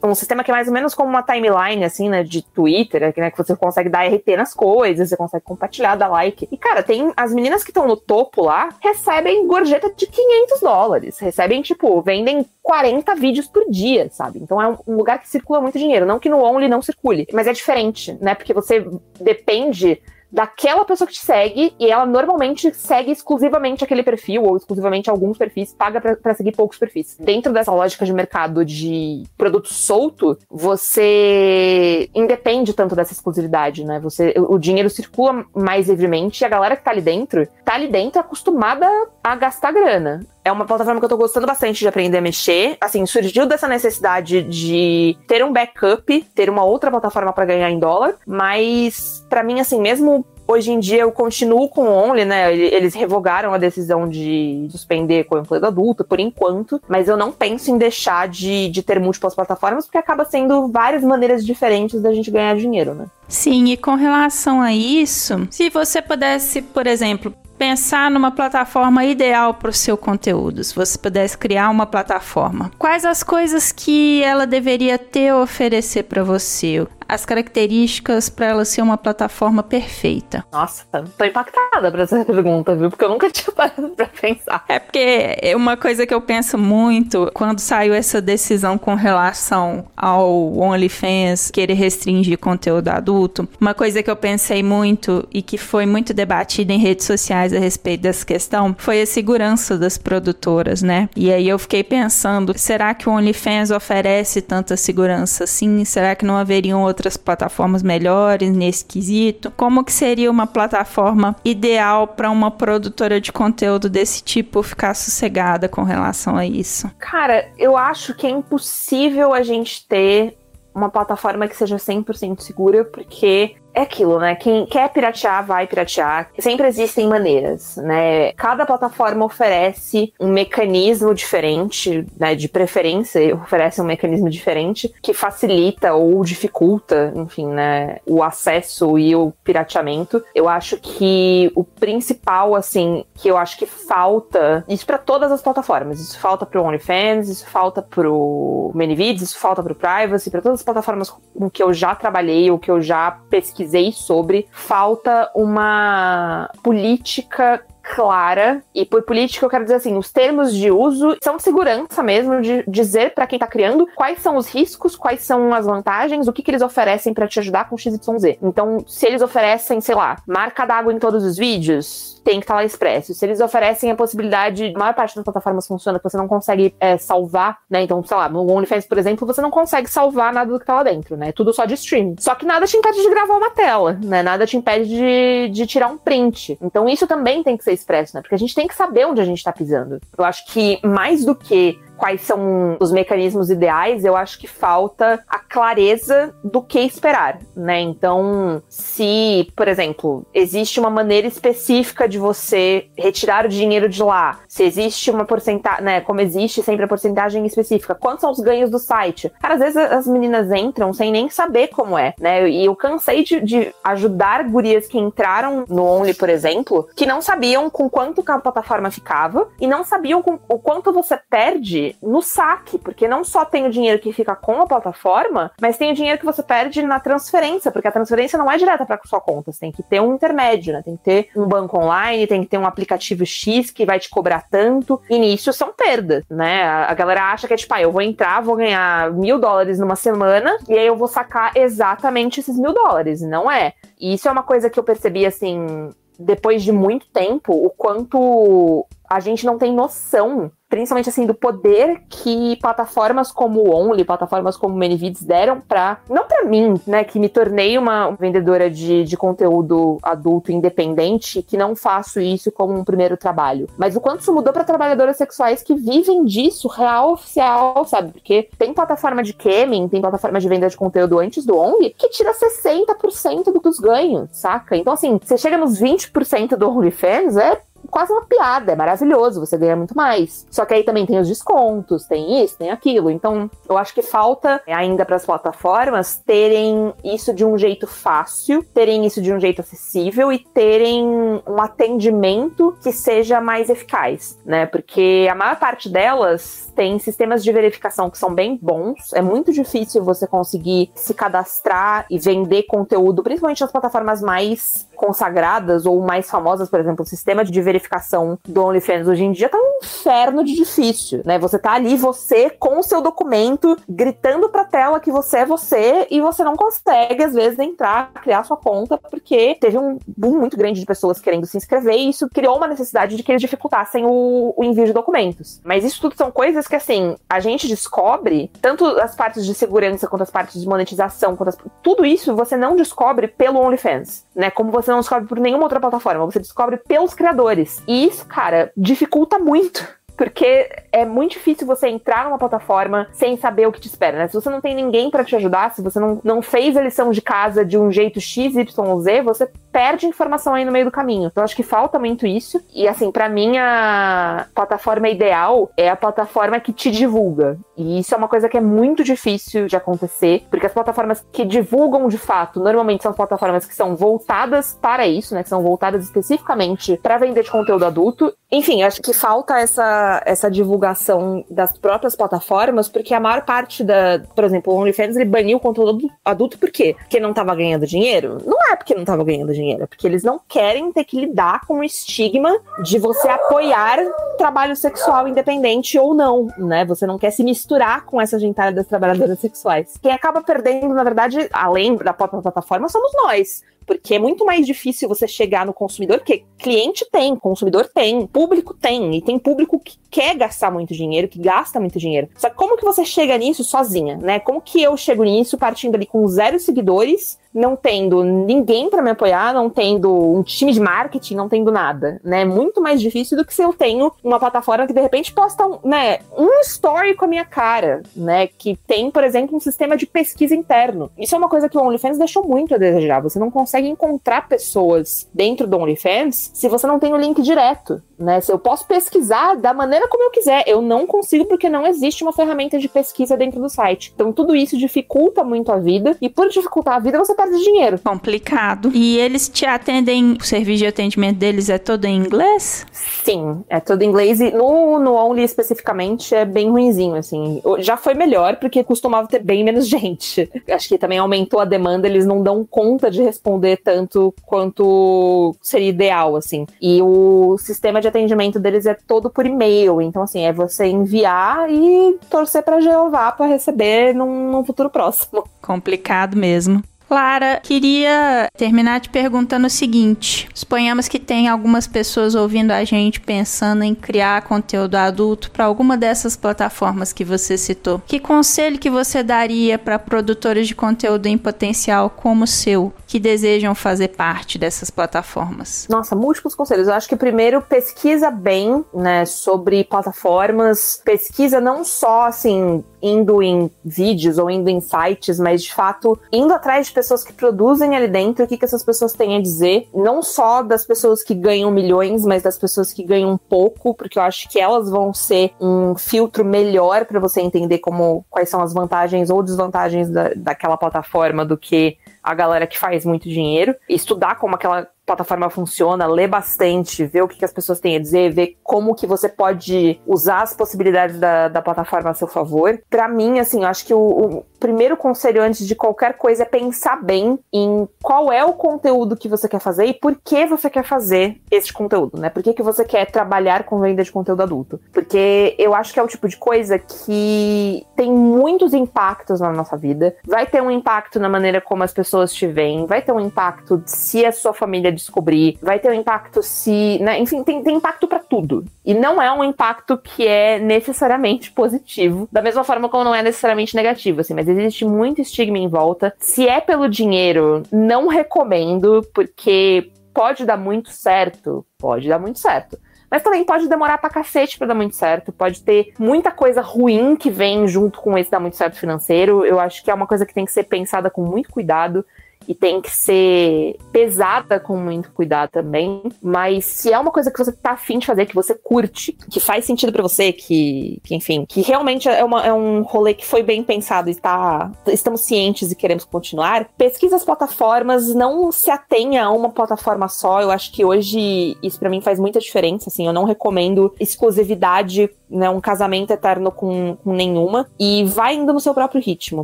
um sistema que é mais ou menos como uma timeline, assim, né, de Twitter, né, que você consegue dar RT nas coisas, você consegue compartilhar, dar like. E, cara, tem as meninas que estão no topo lá, recebem gorjeta de 500 dólares. Recebem, tipo, vendem 40 vídeos por dia, sabe? Então é um lugar que circula muito dinheiro. Não que no Only não circule, mas é diferente, né? Porque você depende daquela pessoa que te segue e ela normalmente segue exclusivamente aquele perfil ou exclusivamente alguns perfis, paga para seguir poucos perfis. Dentro dessa lógica de mercado de produto solto, você independe tanto dessa exclusividade, né? Você, o dinheiro circula mais livremente e a galera que tá ali dentro, tá ali dentro acostumada a gastar grana é uma plataforma que eu tô gostando bastante de aprender a mexer. Assim, surgiu dessa necessidade de ter um backup, ter uma outra plataforma para ganhar em dólar, mas para mim assim, mesmo Hoje em dia eu continuo com o Only, né? Eles revogaram a decisão de suspender com o emprego adulto por enquanto, mas eu não penso em deixar de, de ter múltiplas plataformas, porque acaba sendo várias maneiras diferentes da gente ganhar dinheiro, né? Sim, e com relação a isso, se você pudesse, por exemplo, pensar numa plataforma ideal para o seu conteúdo, se você pudesse criar uma plataforma, quais as coisas que ela deveria ter a oferecer para você? As características para ela ser uma plataforma perfeita? Nossa, tô impactada por essa (laughs) pergunta, viu? Porque eu nunca (laughs) tinha parado pra pensar. É porque é uma coisa que eu penso muito quando saiu essa decisão com relação ao OnlyFans querer restringir conteúdo adulto. Uma coisa que eu pensei muito e que foi muito debatida em redes sociais a respeito dessa questão foi a segurança das produtoras, né? E aí eu fiquei pensando, será que o OnlyFans oferece tanta segurança assim? Será que não haveriam outras plataformas melhores nesse quesito? Como que seria uma plataforma ideal para uma produtora de conteúdo desse tipo ficar sossegada com relação a isso? Cara, eu acho que é impossível a gente ter uma plataforma que seja 100% segura, porque é aquilo, né? Quem quer piratear, vai piratear. Sempre existem maneiras, né? Cada plataforma oferece um mecanismo diferente, né? De preferência, oferece um mecanismo diferente que facilita ou dificulta, enfim, né? O acesso e o pirateamento. Eu acho que o principal, assim, que eu acho que falta, isso para todas as plataformas. Isso falta pro OnlyFans, isso falta pro ManyVids, isso falta pro Privacy, para todas as plataformas com que eu já trabalhei ou que eu já pesquisei pesquisei sobre, falta uma política clara, e por política eu quero dizer assim, os termos de uso são segurança mesmo, de dizer para quem tá criando quais são os riscos, quais são as vantagens, o que, que eles oferecem para te ajudar com XYZ. Então, se eles oferecem, sei lá, marca d'água em todos os vídeos, tem que estar lá expresso. Se eles oferecem a possibilidade, a maior parte das plataformas funciona que você não consegue é, salvar, né? Então, sei lá, no OnlyFans, por exemplo, você não consegue salvar nada do que tá lá dentro, né? Tudo só de stream. Só que nada te impede de gravar uma tela, né? Nada te impede de, de tirar um print. Então, isso também tem que ser expresso, né? Porque a gente tem que saber onde a gente tá pisando. Eu acho que mais do que quais são os mecanismos ideais, eu acho que falta a clareza do que esperar, né? Então, se, por exemplo, existe uma maneira específica de você retirar o dinheiro de lá, se existe uma porcentagem, né? Como existe sempre a porcentagem específica, quantos são os ganhos do site? Cara, às vezes as meninas entram sem nem saber como é, né? E eu cansei de, de ajudar gurias que entraram no Only, por exemplo, que não sabiam com quanto a plataforma ficava e não sabiam com, o quanto você perde no saque, porque não só tem o dinheiro que fica com a plataforma, mas tem o dinheiro que você perde na transferência, porque a transferência não é direta para sua conta, você tem que ter um intermédio, né? Tem que ter um banco online, tem que ter um aplicativo X que vai te cobrar tanto. Nisso são perdas, né? A galera acha que é tipo, ah, eu vou entrar, vou ganhar mil dólares numa semana e aí eu vou sacar exatamente esses mil dólares. Não é. E isso é uma coisa que eu percebi assim depois de muito tempo, o quanto a gente não tem noção principalmente assim do poder que plataformas como o Only, plataformas como Manyvids deram para não para mim, né, que me tornei uma vendedora de, de conteúdo adulto independente, que não faço isso como um primeiro trabalho, mas o quanto isso mudou para trabalhadoras sexuais que vivem disso real oficial, sabe? Porque tem plataforma de camming, tem plataforma de venda de conteúdo antes do Only que tira 60% dos ganhos, saca? Então assim, você chega nos 20% do OnlyFans, é quase uma piada, é maravilhoso, você ganha muito mais. Só que aí também tem os descontos, tem isso, tem aquilo. Então, eu acho que falta ainda para as plataformas terem isso de um jeito fácil, terem isso de um jeito acessível e terem um atendimento que seja mais eficaz, né? Porque a maior parte delas tem sistemas de verificação que são bem bons. É muito difícil você conseguir se cadastrar e vender conteúdo, principalmente nas plataformas mais consagradas ou mais famosas, por exemplo, o sistema de verificação do OnlyFans hoje em dia tá um inferno de difícil, né? Você tá ali, você com o seu documento, gritando pra tela que você é você e você não consegue, às vezes, entrar, criar sua conta, porque teve um boom muito grande de pessoas querendo se inscrever e isso criou uma necessidade de que eles dificultassem o, o envio de documentos. Mas isso tudo são coisas que, assim, a gente descobre, tanto as partes de segurança quanto as partes de monetização, quanto as, tudo isso você não descobre pelo OnlyFans, né? Como você não descobre por nenhuma outra plataforma, você descobre pelos criadores. E isso, cara, dificulta muito porque é muito difícil você entrar numa plataforma sem saber o que te espera, né? Se você não tem ninguém para te ajudar, se você não, não fez a lição de casa de um jeito X, Y, Z, você perde informação aí no meio do caminho. Então, acho que falta muito isso. E, assim, para mim, a plataforma ideal é a plataforma que te divulga. E isso é uma coisa que é muito difícil de acontecer, porque as plataformas que divulgam de fato, normalmente são plataformas que são voltadas para isso, né? Que são voltadas especificamente para vender de conteúdo adulto. Enfim, acho que falta essa, essa divulgação das próprias plataformas, porque a maior parte da. Por exemplo, o OnlyFans ele baniu o conteúdo adulto por quê? Porque não tava ganhando dinheiro? Não é porque não tava ganhando dinheiro dinheiro, porque eles não querem ter que lidar com o estigma de você apoiar trabalho sexual independente ou não, né? Você não quer se misturar com essa gentalha das trabalhadoras sexuais. Quem acaba perdendo, na verdade, além da própria plataforma, somos nós porque é muito mais difícil você chegar no consumidor, porque cliente tem, consumidor tem, público tem, e tem público que quer gastar muito dinheiro, que gasta muito dinheiro. Só que como que você chega nisso sozinha, né? Como que eu chego nisso partindo ali com zero seguidores, não tendo ninguém para me apoiar, não tendo um time de marketing, não tendo nada, né? Muito mais difícil do que se eu tenho uma plataforma que de repente posta, um, né, um story com a minha cara, né? Que tem, por exemplo, um sistema de pesquisa interno. Isso é uma coisa que o OnlyFans deixou muito a desejar. Você não consegue consegue encontrar pessoas dentro do OnlyFans se você não tem o link direto né? Se eu posso pesquisar da maneira como eu quiser, eu não consigo porque não existe uma ferramenta de pesquisa dentro do site. Então tudo isso dificulta muito a vida e por dificultar a vida você perde dinheiro. Complicado. E eles te atendem, o serviço de atendimento deles é todo em inglês? Sim, é todo em inglês e no, no Only especificamente é bem ruinzinho, assim. Já foi melhor porque costumava ter bem menos (laughs) gente. Acho que também aumentou a demanda, eles não dão conta de responder tanto quanto seria ideal, assim. E o sistema de atendimento deles é todo por e-mail. Então, assim, é você enviar e torcer para Jeová para receber num, num futuro próximo. Complicado mesmo. Clara, queria terminar te perguntando o seguinte: suponhamos que tem algumas pessoas ouvindo a gente pensando em criar conteúdo adulto para alguma dessas plataformas que você citou. Que conselho que você daria para produtores de conteúdo em potencial como o seu, que desejam fazer parte dessas plataformas? Nossa, múltiplos conselhos. Eu acho que primeiro pesquisa bem, né, sobre plataformas, pesquisa não só assim indo em vídeos ou indo em sites, mas de fato indo atrás de pessoas que produzem ali dentro, o que, que essas pessoas têm a dizer, não só das pessoas que ganham milhões, mas das pessoas que ganham pouco, porque eu acho que elas vão ser um filtro melhor para você entender como quais são as vantagens ou desvantagens da, daquela plataforma do que a galera que faz muito dinheiro, estudar como aquela plataforma funciona, ler bastante, ver o que, que, as pessoas têm a dizer, ver como que você pode usar as possibilidades da, da plataforma a seu favor. Para mim, assim, eu acho que o, o, primeiro conselho antes de qualquer coisa é pensar bem em qual é o conteúdo que você quer fazer e por que você quer fazer esse conteúdo, né? Por que, que você quer trabalhar com venda de conteúdo adulto? Porque eu acho que é o tipo de coisa que tem muitos impactos na nossa vida. Vai ter um impacto na maneira como as pessoas te veem, vai ter um impacto se a sua família descobrir, vai ter um impacto se. Né? Enfim, tem, tem impacto para tudo. E não é um impacto que é necessariamente positivo, da mesma forma como não é necessariamente negativo, assim, mas existe muito estigma em volta. Se é pelo dinheiro, não recomendo, porque pode dar muito certo, pode dar muito certo. Mas também pode demorar pra cacete pra dar muito certo. Pode ter muita coisa ruim que vem junto com esse dar muito certo financeiro. Eu acho que é uma coisa que tem que ser pensada com muito cuidado e tem que ser pesada com muito cuidado também. Mas se é uma coisa que você tá afim de fazer, que você curte, que faz sentido para você, que, que, enfim, que realmente é, uma, é um rolê que foi bem pensado e tá, estamos cientes e queremos continuar, pesquisa as plataformas, não se atenha a uma plataforma só. Eu acho que hoje isso para mim faz muita diferença, assim, eu não recomendo exclusividade né, um casamento eterno com, com nenhuma e vai indo no seu próprio ritmo,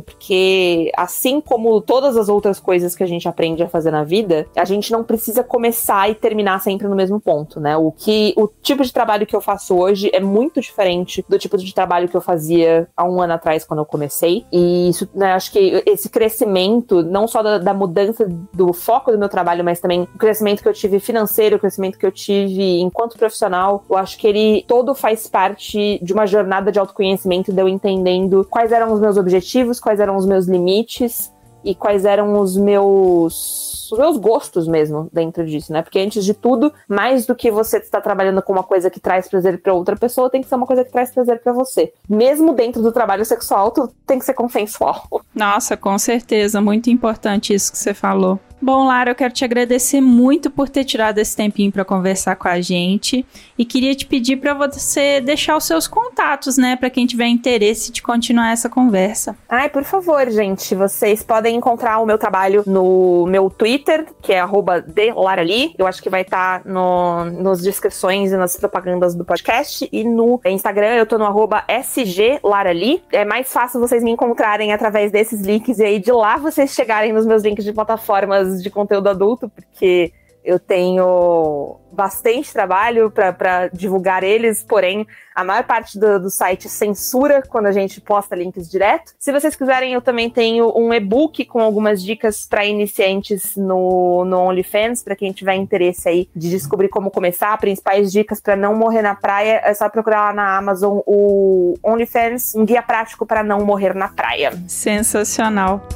porque assim como todas as outras coisas coisas que a gente aprende a fazer na vida, a gente não precisa começar e terminar sempre no mesmo ponto, né? O que o tipo de trabalho que eu faço hoje é muito diferente do tipo de trabalho que eu fazia há um ano atrás quando eu comecei. E isso, né, acho que esse crescimento, não só da, da mudança do foco do meu trabalho, mas também o crescimento que eu tive financeiro, o crescimento que eu tive enquanto profissional, eu acho que ele todo faz parte de uma jornada de autoconhecimento, de eu entendendo quais eram os meus objetivos, quais eram os meus limites e quais eram os meus os meus gostos mesmo dentro disso, né? Porque antes de tudo, mais do que você estar trabalhando com uma coisa que traz prazer para outra pessoa, tem que ser uma coisa que traz prazer para você. Mesmo dentro do trabalho sexual, tu tem que ser consensual. Nossa, com certeza, muito importante isso que você falou. Bom, Lara, eu quero te agradecer muito por ter tirado esse tempinho para conversar com a gente e queria te pedir para você deixar os seus contatos, né, para quem tiver interesse de continuar essa conversa. Ai, por favor, gente, vocês podem encontrar o meu trabalho no meu Twitter, que é @delarali. Eu acho que vai estar tá no, nas descrições e nas propagandas do podcast e no Instagram eu tô no @sglarali. É mais fácil vocês me encontrarem através desses links e aí de lá vocês chegarem nos meus links de plataformas de conteúdo adulto, porque eu tenho bastante trabalho para divulgar eles, porém, a maior parte do, do, site censura quando a gente posta links direto. Se vocês quiserem, eu também tenho um e-book com algumas dicas para iniciantes no, no OnlyFans, para quem tiver interesse aí de descobrir como começar, principais dicas para não morrer na praia, é só procurar lá na Amazon o OnlyFans, um guia prático para não morrer na praia. Sensacional.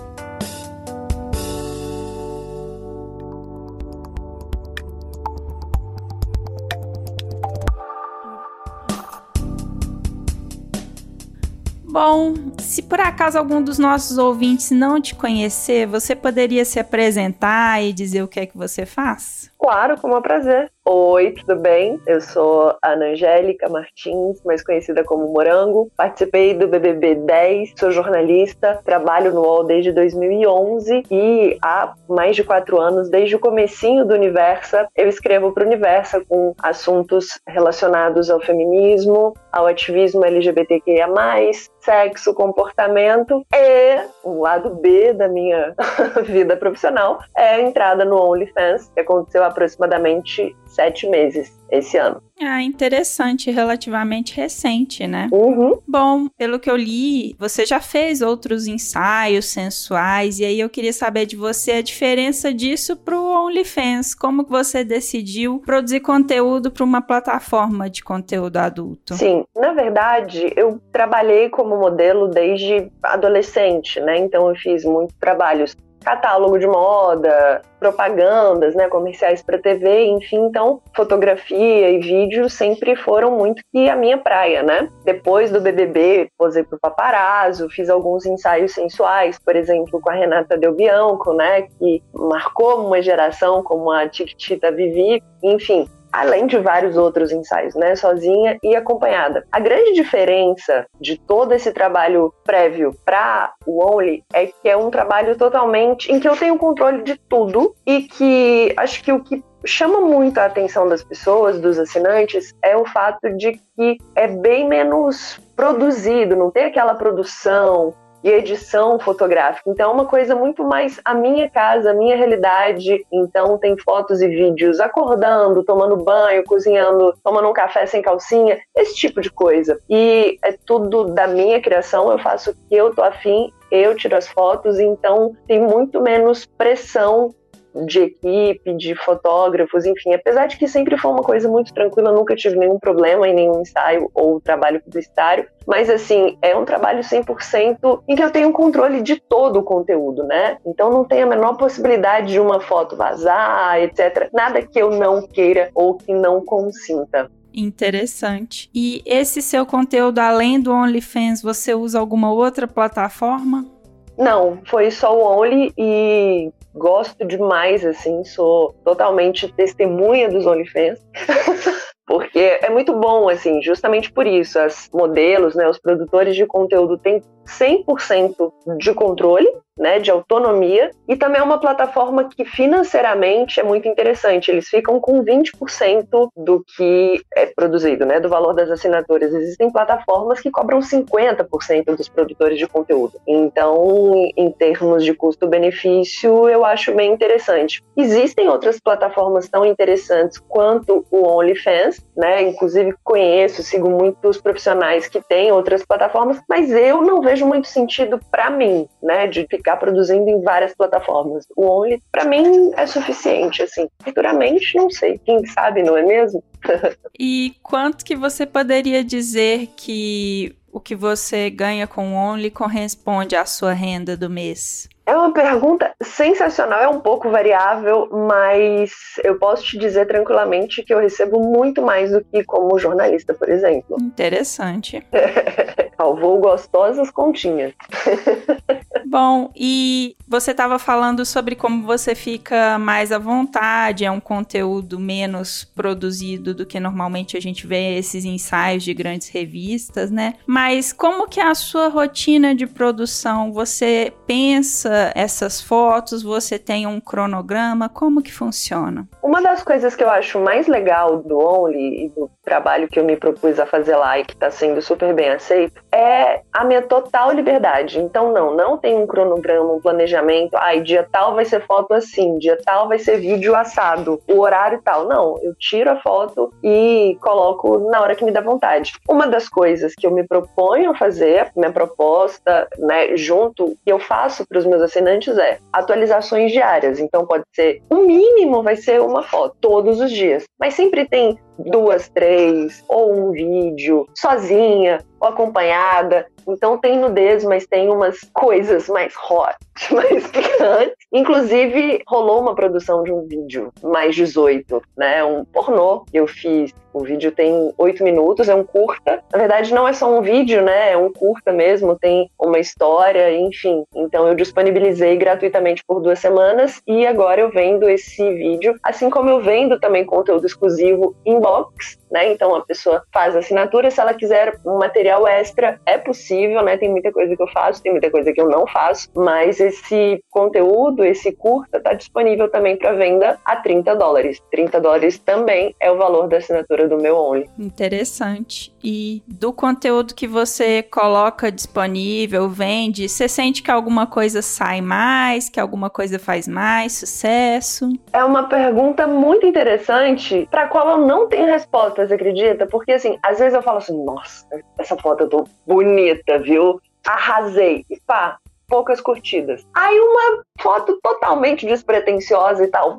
Bom, se por acaso algum dos nossos ouvintes não te conhecer, você poderia se apresentar e dizer o que é que você faz? Claro, com o prazer. Oi, tudo bem? Eu sou a Ana Angélica Martins, mais conhecida como Morango. Participei do BBB 10, sou jornalista, trabalho no UOL desde 2011 e há mais de quatro anos, desde o comecinho do Universa, eu escrevo para o Universa com assuntos relacionados ao feminismo, ao ativismo LGBTQIA+, sexo, comportamento e um lado B da minha (laughs) vida profissional é a entrada no OnlyFans, que aconteceu há aproximadamente sete meses esse ano. Ah, interessante, relativamente recente, né? Uhum. Bom, pelo que eu li, você já fez outros ensaios sensuais, e aí eu queria saber de você a diferença disso pro OnlyFans. Como que você decidiu produzir conteúdo para uma plataforma de conteúdo adulto? Sim, na verdade, eu trabalhei como modelo desde adolescente, né? Então eu fiz muitos trabalhos catálogo de moda, propagandas, né, comerciais para TV, enfim, então fotografia e vídeo sempre foram muito que a minha praia, né? Depois do BBB, posei pro paparazzo, fiz alguns ensaios sensuais, por exemplo, com a Renata Del Bianco, né, que marcou uma geração como a Tiquitita Vivi, enfim, além de vários outros ensaios, né, sozinha e acompanhada. A grande diferença de todo esse trabalho prévio para o Only é que é um trabalho totalmente em que eu tenho controle de tudo e que acho que o que chama muito a atenção das pessoas, dos assinantes, é o fato de que é bem menos produzido, não tem aquela produção e edição fotográfica. Então é uma coisa muito mais a minha casa, a minha realidade. Então tem fotos e vídeos acordando, tomando banho, cozinhando, tomando um café sem calcinha, esse tipo de coisa. E é tudo da minha criação, eu faço o que eu tô afim, eu tiro as fotos, então tem muito menos pressão de equipe, de fotógrafos, enfim. Apesar de que sempre foi uma coisa muito tranquila, nunca tive nenhum problema em nenhum ensaio ou trabalho publicitário. Mas, assim, é um trabalho 100% em que eu tenho controle de todo o conteúdo, né? Então não tem a menor possibilidade de uma foto vazar, etc. Nada que eu não queira ou que não consinta. Interessante. E esse seu conteúdo, além do OnlyFans, você usa alguma outra plataforma? Não, foi só o Only e gosto demais, assim, sou totalmente testemunha dos OnlyFans. (laughs) porque é muito bom, assim, justamente por isso. As modelos, né, os produtores de conteúdo têm 100% de controle, né, de autonomia, e também é uma plataforma que financeiramente é muito interessante. Eles ficam com 20% do que é produzido, né, do valor das assinaturas. Existem plataformas que cobram 50% dos produtores de conteúdo. Então, em termos de custo-benefício, eu acho bem interessante. Existem outras plataformas tão interessantes quanto o OnlyFans, né? Inclusive conheço, sigo muitos profissionais que têm outras plataformas, mas eu não vejo muito sentido para mim, né, de ficar produzindo em várias plataformas. O Only, para mim, é suficiente, assim. Futuramente, não sei, quem sabe, não é mesmo? (laughs) e quanto que você poderia dizer que o que você ganha com o Only corresponde à sua renda do mês? É uma pergunta sensacional, é um pouco variável, mas eu posso te dizer tranquilamente que eu recebo muito mais do que como jornalista, por exemplo. Interessante. (laughs) Salvou gostosas continhas. (laughs) Bom, e você estava falando sobre como você fica mais à vontade, é um conteúdo menos produzido do que normalmente a gente vê esses ensaios de grandes revistas, né? Mas como que é a sua rotina de produção? Você pensa essas fotos? Você tem um cronograma? Como que funciona? Uma das coisas que eu acho mais legal do Only e do trabalho que eu me propus a fazer lá e que está sendo super bem aceito é a minha total liberdade. Então, não, não tem um cronograma, um planejamento. Ai, dia tal vai ser foto assim, dia tal vai ser vídeo assado, o horário tal. Não, eu tiro a foto e coloco na hora que me dá vontade. Uma das coisas que eu me proponho a fazer, minha proposta, né, junto, que eu faço para os meus assinantes é atualizações diárias. Então, pode ser, o mínimo vai ser uma foto todos os dias. Mas sempre tem duas, três, ou um vídeo, sozinha ou acompanhada. Então tem nudez, mas tem umas coisas mais hot, (laughs) mais picantes. Inclusive, rolou uma produção de um vídeo mais 18, né? Um pornô que eu fiz. O vídeo tem oito minutos, é um curta. Na verdade, não é só um vídeo, né? É um curta mesmo, tem uma história, enfim. Então eu disponibilizei gratuitamente por duas semanas e agora eu vendo esse vídeo, assim como eu vendo também conteúdo exclusivo em box, né? Então a pessoa faz a assinatura, se ela quiser um material extra, é possível, né? Tem muita coisa que eu faço, tem muita coisa que eu não faço, mas esse conteúdo, esse curta, está disponível também para venda a 30 dólares. 30 dólares também é o valor da assinatura do meu Only. Interessante. E do conteúdo que você coloca disponível, vende, você sente que alguma coisa sai mais, que alguma coisa faz mais sucesso? É uma pergunta muito interessante para a qual eu não tenho resposta, você acredita? Porque assim, às vezes eu falo assim, nossa, essa foto eu tô bonita, viu? Arrasei. E pá, poucas curtidas. Aí uma foto totalmente despretensiosa e tal,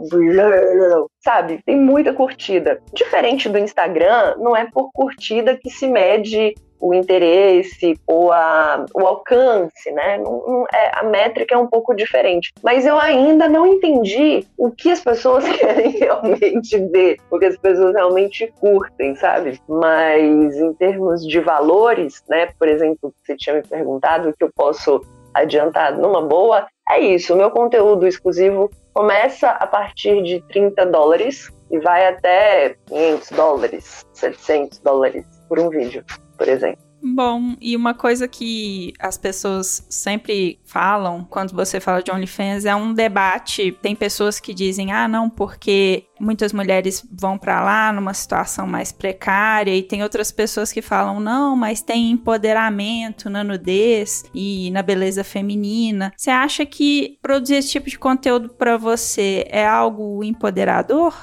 sabe? Tem muita curtida. Diferente do Instagram, não é por curtida que se mede o interesse ou a, o alcance, né? Não, não, é, a métrica é um pouco diferente. Mas eu ainda não entendi o que as pessoas (laughs) querem realmente ver, o que as pessoas realmente curtem, sabe? Mas em termos de valores, né? Por exemplo, você tinha me perguntado o que eu posso adiantado numa boa, é isso. O meu conteúdo exclusivo começa a partir de 30 dólares e vai até 500 dólares, 700 dólares por um vídeo, por exemplo. Bom, e uma coisa que as pessoas sempre falam quando você fala de OnlyFans é um debate. Tem pessoas que dizem, ah, não, porque muitas mulheres vão para lá numa situação mais precária, e tem outras pessoas que falam, não, mas tem empoderamento na nudez e na beleza feminina. Você acha que produzir esse tipo de conteúdo para você é algo empoderador?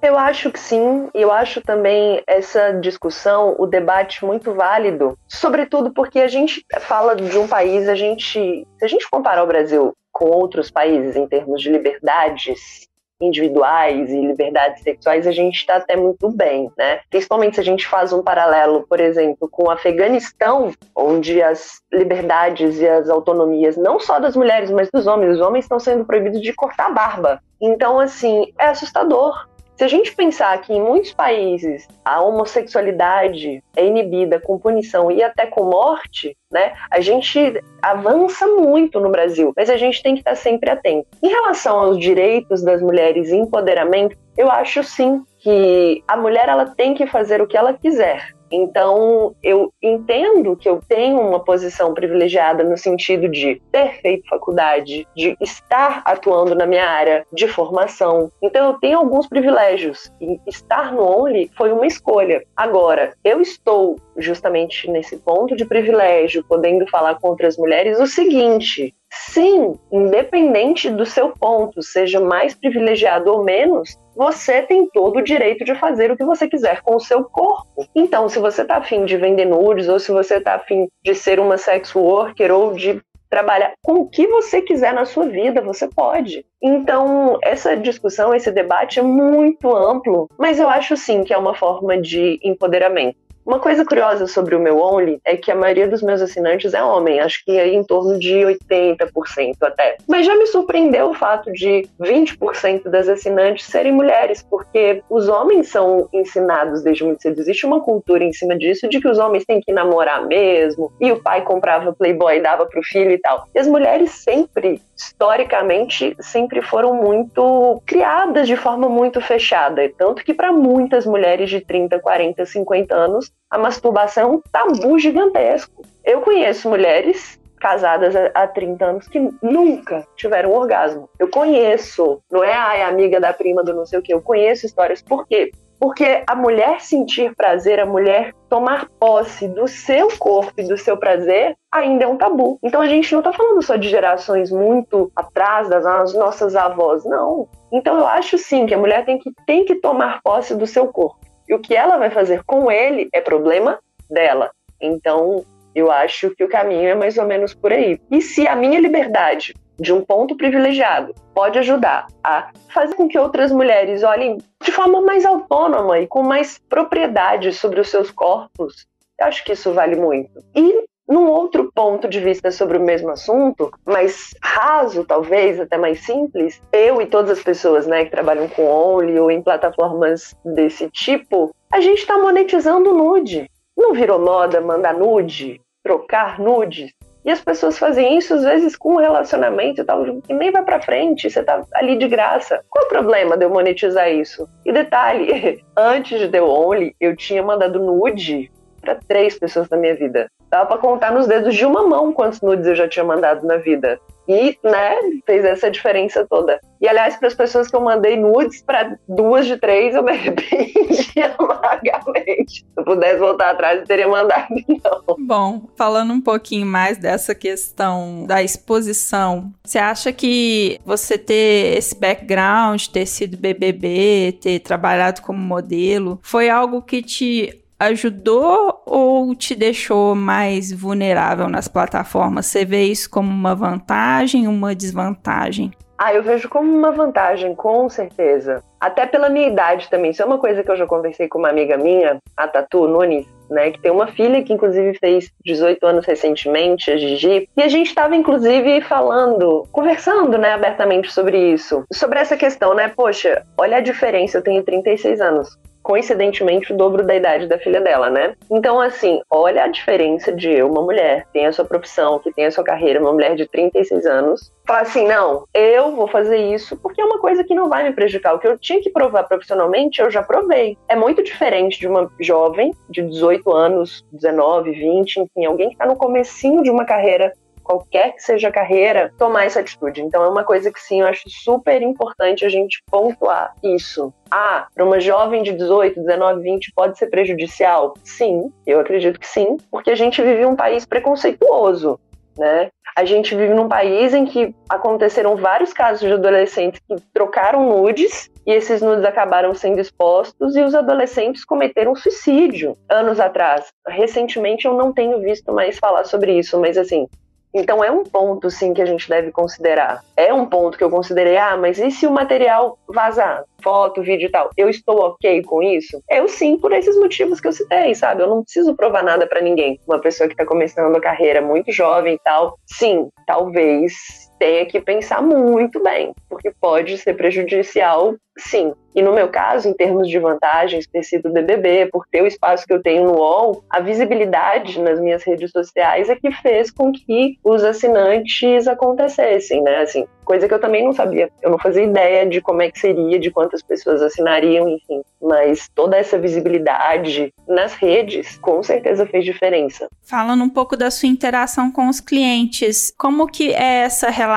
Eu acho que sim, eu acho também essa discussão, o debate muito válido, sobretudo porque a gente fala de um país, a gente, se a gente comparar o Brasil com outros países em termos de liberdades individuais e liberdades sexuais, a gente está até muito bem, né? Principalmente se a gente faz um paralelo, por exemplo, com o Afeganistão, onde as liberdades e as autonomias, não só das mulheres, mas dos homens, os homens estão sendo proibidos de cortar barba. Então, assim, é assustador. Se a gente pensar que em muitos países a homossexualidade é inibida com punição e até com morte, né? A gente avança muito no Brasil, mas a gente tem que estar sempre atento. Em relação aos direitos das mulheres e empoderamento, eu acho sim que a mulher ela tem que fazer o que ela quiser Então, eu entendo que eu tenho uma posição privilegiada no sentido de ter feito faculdade, de estar atuando na minha área de formação. Então, eu tenho alguns privilégios. E estar no Only foi uma escolha. Agora, eu estou justamente nesse ponto de privilégio, podendo falar com outras mulheres, o seguinte: sim, independente do seu ponto, seja mais privilegiado ou menos, você tem todo o direito de fazer o que você quiser com o seu corpo. Então, se você tá afim de vender nudes, ou se você tá afim de ser uma sex worker, ou de trabalhar com o que você quiser na sua vida, você pode. Então, essa discussão, esse debate é muito amplo, mas eu acho sim que é uma forma de empoderamento. Uma coisa curiosa sobre o meu Only é que a maioria dos meus assinantes é homem, acho que é em torno de 80% até. Mas já me surpreendeu o fato de 20% das assinantes serem mulheres, porque os homens são ensinados desde muito cedo. Existe uma cultura em cima disso de que os homens têm que namorar mesmo, e o pai comprava Playboy e dava pro filho e tal. E as mulheres sempre historicamente sempre foram muito criadas de forma muito fechada, tanto que para muitas mulheres de 30, 40, 50 anos, a masturbação é um tabu gigantesco. Eu conheço mulheres casadas há 30 anos que nunca tiveram orgasmo. Eu conheço, não é a amiga da prima do não sei o que, eu conheço histórias. Por quê? Porque a mulher sentir prazer, a mulher tomar posse do seu corpo e do seu prazer ainda é um tabu. Então a gente não está falando só de gerações muito atrás das nossas avós, não. Então eu acho sim que a mulher tem que, tem que tomar posse do seu corpo. E o que ela vai fazer com ele é problema dela. Então eu acho que o caminho é mais ou menos por aí. E se a minha liberdade de um ponto privilegiado pode ajudar a fazer com que outras mulheres olhem de forma mais autônoma e com mais propriedade sobre os seus corpos. Eu acho que isso vale muito. E num outro ponto de vista sobre o mesmo assunto, mais raso, talvez, até mais simples, eu e todas as pessoas né, que trabalham com Only ou em plataformas desse tipo, a gente está monetizando nude. Não virou moda mandar nude, trocar nudes? E as pessoas fazem isso, às vezes, com um relacionamento e tal, que nem vai pra frente, você tá ali de graça. Qual o problema de eu monetizar isso? E detalhe, (laughs) antes de The Only, eu tinha mandado nude para três pessoas na minha vida. Dava pra contar nos dedos de uma mão quantos nudes eu já tinha mandado na vida. E, né, fez essa diferença toda. E, aliás, para as pessoas que eu mandei nudes, para duas de três, eu me arrependi (laughs) amargamente. Se eu pudesse voltar atrás, eu teria mandado, não. Bom, falando um pouquinho mais dessa questão da exposição, você acha que você ter esse background, ter sido BBB, ter trabalhado como modelo, foi algo que te ajudou ou te deixou mais vulnerável nas plataformas? Você vê isso como uma vantagem, uma desvantagem? Ah, eu vejo como uma vantagem, com certeza. Até pela minha idade também. Isso é uma coisa que eu já conversei com uma amiga minha, a Tatu Nunes, né, que tem uma filha que inclusive fez 18 anos recentemente, a Gigi, e a gente estava inclusive falando, conversando, né, abertamente sobre isso, sobre essa questão, né, poxa, olha a diferença, eu tenho 36 anos coincidentemente o dobro da idade da filha dela, né? Então, assim, olha a diferença de uma mulher, que tem a sua profissão, que tem a sua carreira, uma mulher de 36 anos, falar assim, não, eu vou fazer isso porque é uma coisa que não vai me prejudicar. O que eu tinha que provar profissionalmente, eu já provei. É muito diferente de uma jovem de 18 anos, 19, 20, enfim, alguém que está no comecinho de uma carreira qualquer que seja a carreira, tomar essa atitude. Então é uma coisa que sim, eu acho super importante a gente pontuar isso. Ah, para uma jovem de 18, 19, 20 pode ser prejudicial? Sim, eu acredito que sim, porque a gente vive um país preconceituoso. Né? A gente vive num país em que aconteceram vários casos de adolescentes que trocaram nudes e esses nudes acabaram sendo expostos e os adolescentes cometeram suicídio anos atrás. Recentemente eu não tenho visto mais falar sobre isso, mas assim, então é um ponto, sim, que a gente deve considerar. É um ponto que eu considerei, ah, mas e se o material vazar? Foto, vídeo e tal. Eu estou ok com isso? Eu sim, por esses motivos que eu citei, sabe? Eu não preciso provar nada para ninguém. Uma pessoa que está começando a carreira muito jovem e tal, sim, talvez tenha que pensar muito bem, porque pode ser prejudicial, sim. E no meu caso, em termos de vantagens, ter sido BBB, por ter o espaço que eu tenho no UOL, a visibilidade nas minhas redes sociais é que fez com que os assinantes acontecessem, né? Assim, coisa que eu também não sabia. Eu não fazia ideia de como é que seria, de quantas pessoas assinariam, enfim. Mas toda essa visibilidade nas redes, com certeza fez diferença. Falando um pouco da sua interação com os clientes, como que é essa relação?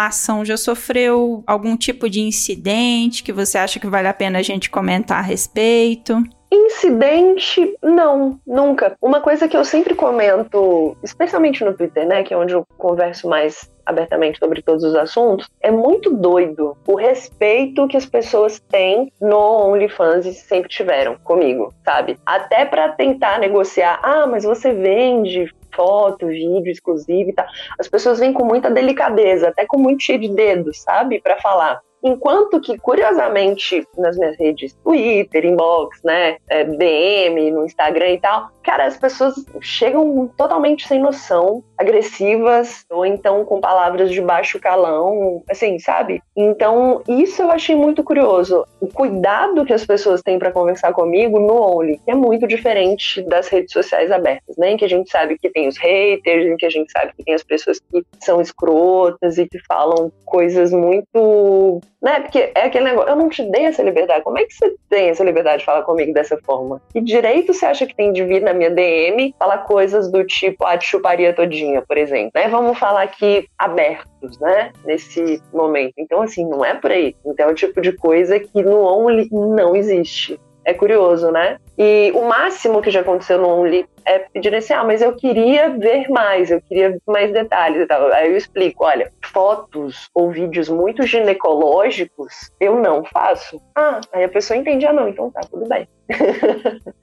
Já sofreu algum tipo de incidente que você acha que vale a pena a gente comentar a respeito? Incidente, não, nunca. Uma coisa que eu sempre comento, especialmente no Twitter, né, que é onde eu converso mais abertamente sobre todos os assuntos, é muito doido o respeito que as pessoas têm no OnlyFans e sempre tiveram comigo, sabe? Até para tentar negociar, ah, mas você vende foto, vídeo exclusivo e tal. As pessoas vêm com muita delicadeza, até com muito cheio de dedos, sabe, para falar. Enquanto que, curiosamente, nas minhas redes, Twitter, inbox, né, é, DM, no Instagram e tal, cara, as pessoas chegam totalmente sem noção, agressivas, ou então com palavras de baixo calão, assim, sabe? Então, isso eu achei muito curioso. O cuidado que as pessoas têm para conversar comigo no Only, que é muito diferente das redes sociais abertas, né? Em que a gente sabe que tem os haters, em que a gente sabe que tem as pessoas que são escrotas e que falam coisas muito né? Porque é aquele negócio, eu não te dei essa liberdade. Como é que você tem essa liberdade de falar comigo dessa forma? Que direito você acha que tem de vir na minha DM falar coisas do tipo ah, chuparia todinha, por exemplo? Né? Vamos falar aqui abertos, né? Nesse momento. Então, assim, não é por aí. Então é o tipo de coisa que no Only não existe. É curioso, né? E o máximo que já aconteceu no Only é pedir assim, ah, mas eu queria ver mais, eu queria mais detalhes e tal. Aí eu explico, olha, fotos ou vídeos muito ginecológicos eu não faço. Ah, aí a pessoa entende, ah, não, então tá, tudo bem.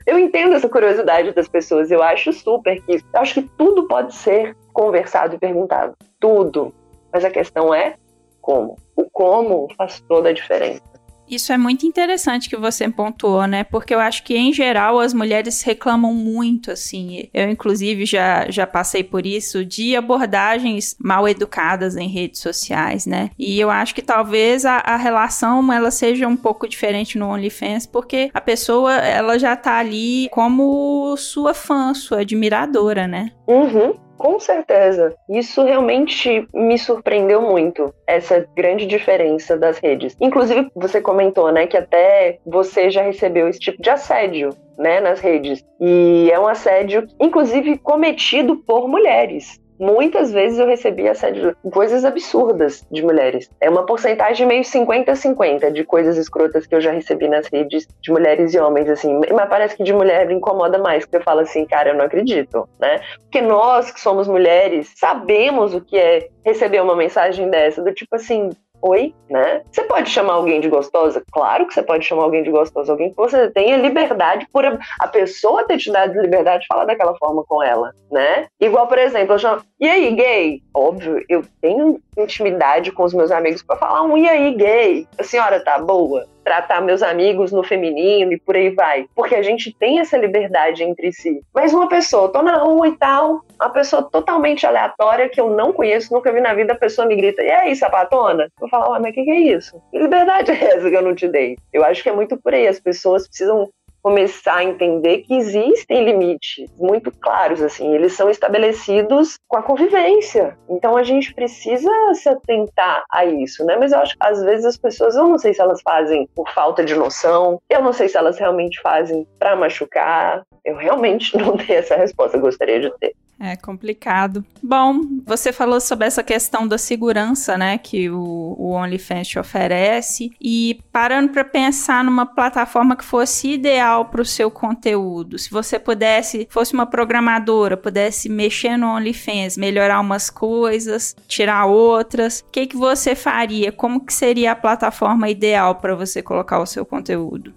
Eu entendo essa curiosidade das pessoas, eu acho super que, eu acho que tudo pode ser conversado e perguntado, tudo. Mas a questão é como. O como faz toda a diferença. Isso é muito interessante que você pontuou, né? Porque eu acho que, em geral, as mulheres reclamam muito, assim. Eu, inclusive, já, já passei por isso, de abordagens mal educadas em redes sociais, né? E eu acho que talvez a, a relação, ela seja um pouco diferente no OnlyFans, porque a pessoa, ela já tá ali como sua fã, sua admiradora, né? Uhum. Com certeza. Isso realmente me surpreendeu muito, essa grande diferença das redes. Inclusive, você comentou, né, que até você já recebeu esse tipo de assédio, né, nas redes. E é um assédio, inclusive, cometido por mulheres muitas vezes eu recebi assédio, coisas absurdas de mulheres. É uma porcentagem meio 50-50 de coisas escrotas que eu já recebi nas redes de mulheres e homens, assim. Mas parece que de mulher incomoda mais, que eu falo assim, cara, eu não acredito, né? Porque nós que somos mulheres sabemos o que é receber uma mensagem dessa, do tipo assim, oi, né? Você pode chamar alguém de gostosa? Claro que você pode chamar alguém de gostosa, alguém que você tenha liberdade por a pessoa ter te dado liberdade de falar daquela forma com ela, né? Igual, por exemplo, eu chamo, e aí, gay? Óbvio, eu tenho intimidade com os meus amigos para falar um e aí, gay? A senhora tá boa? tratar meus amigos no feminino e por aí vai. Porque a gente tem essa liberdade entre si. Mas uma pessoa, tô na rua e tal, uma pessoa totalmente aleatória que eu não conheço, nunca vi na vida, a pessoa me grita, e aí, sapatona? Eu vou falar, mas o que, que é isso? Que liberdade (laughs) é essa que eu não te dei? Eu acho que é muito por aí. As pessoas precisam começar a entender que existem limites muito claros, assim, eles são estabelecidos com a convivência. Então a gente precisa se atentar a isso, né? Mas eu acho que às vezes as pessoas, eu não sei se elas fazem por falta de noção, eu não sei se elas realmente fazem para machucar. Eu realmente (laughs) não tenho essa resposta, gostaria de ter. É complicado. Bom, você falou sobre essa questão da segurança, né, que o, o OnlyFans te oferece. E parando para pensar numa plataforma que fosse ideal para o seu conteúdo, se você pudesse, fosse uma programadora, pudesse mexer no OnlyFans, melhorar umas coisas, tirar outras, o que, que você faria? Como que seria a plataforma ideal para você colocar o seu conteúdo?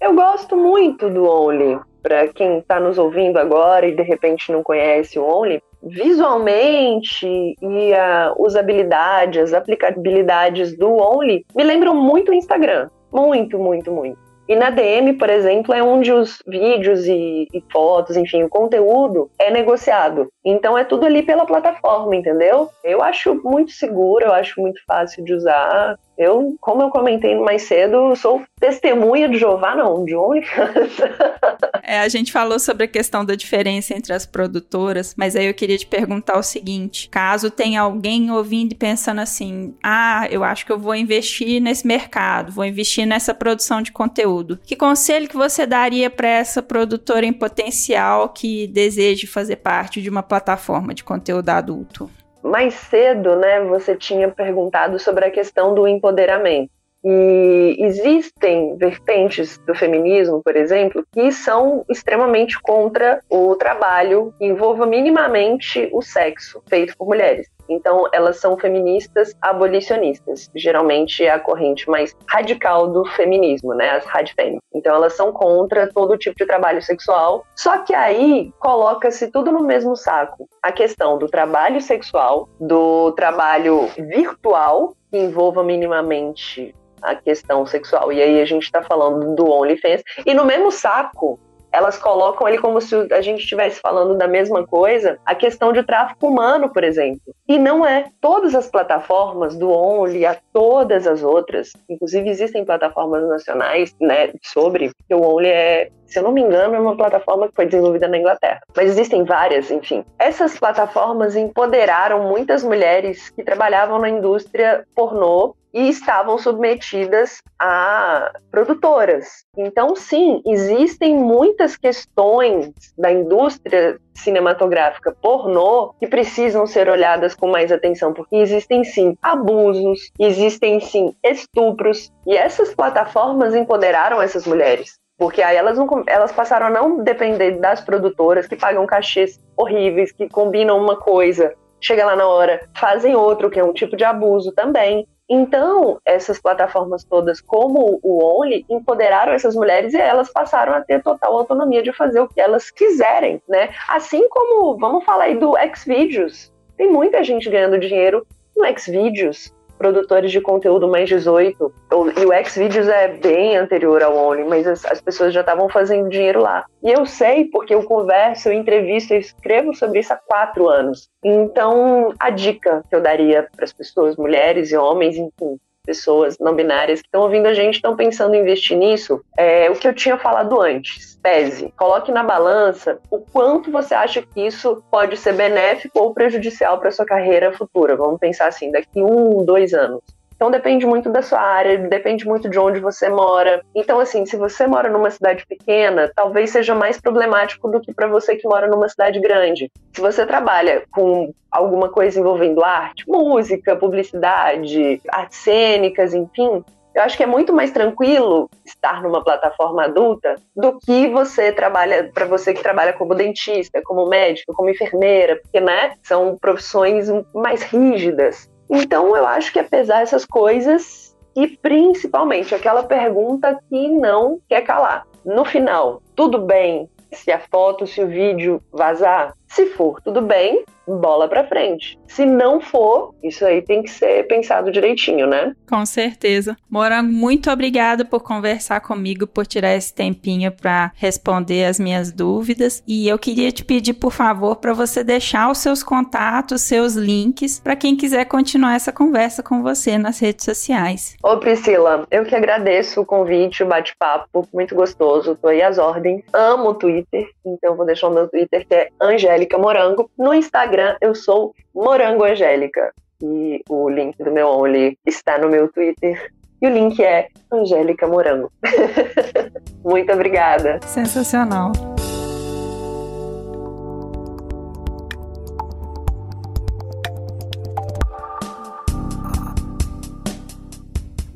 Eu gosto muito do Only para quem está nos ouvindo agora e de repente não conhece o Only, visualmente e a usabilidade, as aplicabilidades do Only me lembram muito o Instagram. Muito, muito, muito. E na DM, por exemplo, é onde os vídeos e, e, fotos, enfim, o conteúdo é negociado. Então é tudo ali pela plataforma, entendeu? Eu acho muito seguro, eu acho muito fácil de usar. Eu, como eu comentei mais cedo, sou testemunha de Jeová, não, de OnlyFans. (laughs) é, a gente falou sobre a questão da diferença entre as produtoras, mas aí eu queria te perguntar o seguinte: caso tenha alguém ouvindo e pensando assim, ah, eu acho que eu vou investir nesse mercado, vou investir nessa produção de conteúdo, que conselho que você daria para essa produtora em potencial que deseje fazer parte de uma plataforma de conteúdo adulto? Mais cedo, né, você tinha perguntado sobre a questão do empoderamento. E existem vertentes do feminismo, por exemplo, que são extremamente contra o trabalho que envolva minimamente o sexo feito por mulheres. Então, elas são feministas abolicionistas. Geralmente é a corrente mais radical do feminismo, né? As radfem. Então, elas são contra todo tipo de trabalho sexual. Só que aí coloca-se tudo no mesmo saco. A questão do trabalho sexual, do trabalho virtual, que envolva minimamente a questão sexual. E aí a gente está falando do OnlyFans. E no mesmo saco, elas colocam ele como se a gente estivesse falando da mesma coisa, a questão de tráfico humano, por exemplo. E não é. Todas as plataformas, do Only a todas as outras, inclusive existem plataformas nacionais, né, sobre, que o Only é se eu não me engano, é uma plataforma que foi desenvolvida na Inglaterra. Mas existem várias, enfim. Essas plataformas empoderaram muitas mulheres que trabalhavam na indústria pornô e estavam submetidas a produtoras. Então, sim, existem muitas questões da indústria cinematográfica pornô que precisam ser olhadas com mais atenção, porque existem sim abusos, existem sim estupros, e essas plataformas empoderaram essas mulheres. Porque aí elas, não, elas passaram a não depender das produtoras que pagam cachês horríveis, que combinam uma coisa, chega lá na hora, fazem outro, que é um tipo de abuso também. Então, essas plataformas todas, como o Only, empoderaram essas mulheres e elas passaram a ter total autonomia de fazer o que elas quiserem, né? Assim como, vamos falar aí do Xvideos. Tem muita gente ganhando dinheiro no Xvideos produtores de conteúdo mais 18. E o Xvideos é bem anterior ao Only, mas as, as pessoas já estavam fazendo dinheiro lá. E eu sei porque eu converso, eu entrevisto, eu escrevo sobre isso há quatro anos. Então, a dica que eu daria para as pessoas, mulheres e homens, enfim, pessoas não binárias que estão ouvindo a gente estão pensando em investir nisso, é o que eu tinha falado antes. Pese, coloque na balança o quanto você acha que isso pode ser benéfico ou prejudicial para sua carreira futura. Vamos pensar assim, daqui um, dois anos. Então depende muito da sua área, depende muito de onde você mora. Então, assim, se você mora numa cidade pequena, talvez seja mais problemático do que para você que mora numa cidade grande. Se você trabalha com alguma coisa envolvendo arte, música, publicidade, artes cênicas, enfim, eu acho que é muito mais tranquilo estar numa plataforma adulta do que você trabalha, para você que trabalha como dentista, como médico, como enfermeira, porque né, são profissões mais rígidas. Então, eu acho que apesar dessas coisas, e principalmente aquela pergunta que não quer calar. No final, tudo bem se a foto, se o vídeo vazar? Se for tudo bem, bola para frente. Se não for, isso aí tem que ser pensado direitinho, né? Com certeza. Morango, muito obrigada por conversar comigo, por tirar esse tempinho para responder as minhas dúvidas. E eu queria te pedir, por favor, para você deixar os seus contatos, seus links, para quem quiser continuar essa conversa com você nas redes sociais. Ô Priscila, eu que agradeço o convite, o bate-papo, muito gostoso. Tô aí às ordens. Amo o Twitter, então vou deixar o meu Twitter que é Angélica Morango. No Instagram eu sou Morango Angélica. E o link do meu Only está no meu Twitter. E o link é Angélica Morango. (laughs) Muito obrigada. Sensacional.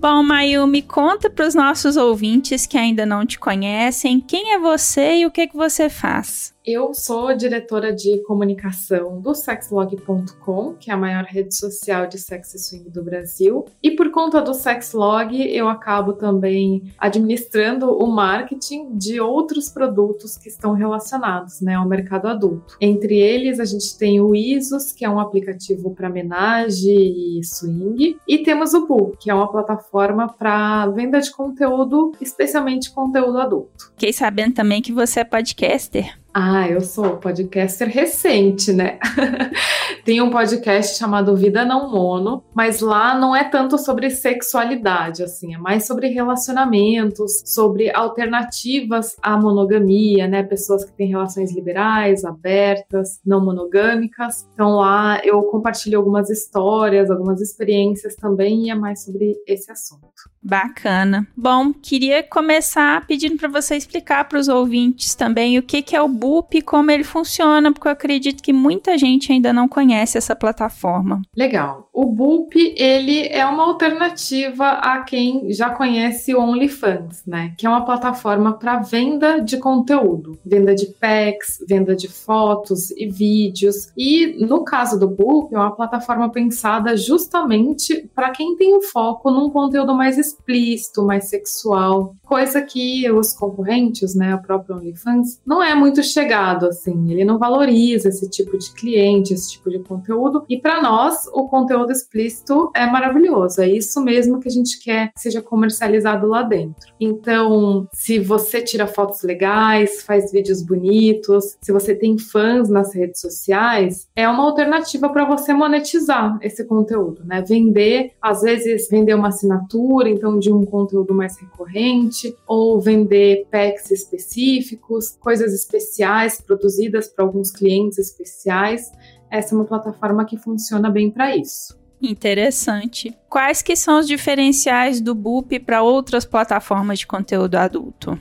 Bom, Mayumi, conta para os nossos ouvintes que ainda não te conhecem quem é você e o que, que você faz. Eu sou diretora de comunicação do sexlog.com, que é a maior rede social de sex e swing do Brasil. E por conta do Sexlog, eu acabo também administrando o marketing de outros produtos que estão relacionados né, ao mercado adulto. Entre eles, a gente tem o Isos, que é um aplicativo para menage e swing, e temos o Boo, que é uma plataforma para venda de conteúdo, especialmente conteúdo adulto. Fiquei sabendo também que você é podcaster. Ah, eu sou podcaster recente, né? (laughs) tem um podcast chamado Vida Não Mono, mas lá não é tanto sobre sexualidade, assim, é mais sobre relacionamentos, sobre alternativas à monogamia, né? Pessoas que têm relações liberais, abertas, não monogâmicas. Então lá eu compartilho algumas histórias, algumas experiências também e é mais sobre esse assunto. Bacana. Bom, queria começar pedindo para você explicar para os ouvintes também o que, que é o BUP e como ele funciona, porque eu acredito que muita gente ainda não conhece essa plataforma. Legal. O BUP, ele é uma alternativa a quem já conhece o OnlyFans, né? Que é uma plataforma para venda de conteúdo, venda de packs, venda de fotos e vídeos. E no caso do BUP, é uma plataforma pensada justamente para quem tem um foco num conteúdo mais explícito, mais sexual, coisa que os concorrentes, né, o próprio OnlyFans, não é muito chegado assim. Ele não valoriza esse tipo de cliente, esse tipo de conteúdo. E para nós, o conteúdo explícito é maravilhoso. É isso mesmo que a gente quer que seja comercializado lá dentro. Então, se você tira fotos legais, faz vídeos bonitos, se você tem fãs nas redes sociais, é uma alternativa para você monetizar esse conteúdo, né? Vender, às vezes vender uma assinatura, então de um conteúdo mais recorrente, ou vender packs específicos, coisas especiais produzidas para alguns clientes especiais. Essa é uma plataforma que funciona bem para isso. Interessante. Quais que são os diferenciais do BUP para outras plataformas de conteúdo adulto?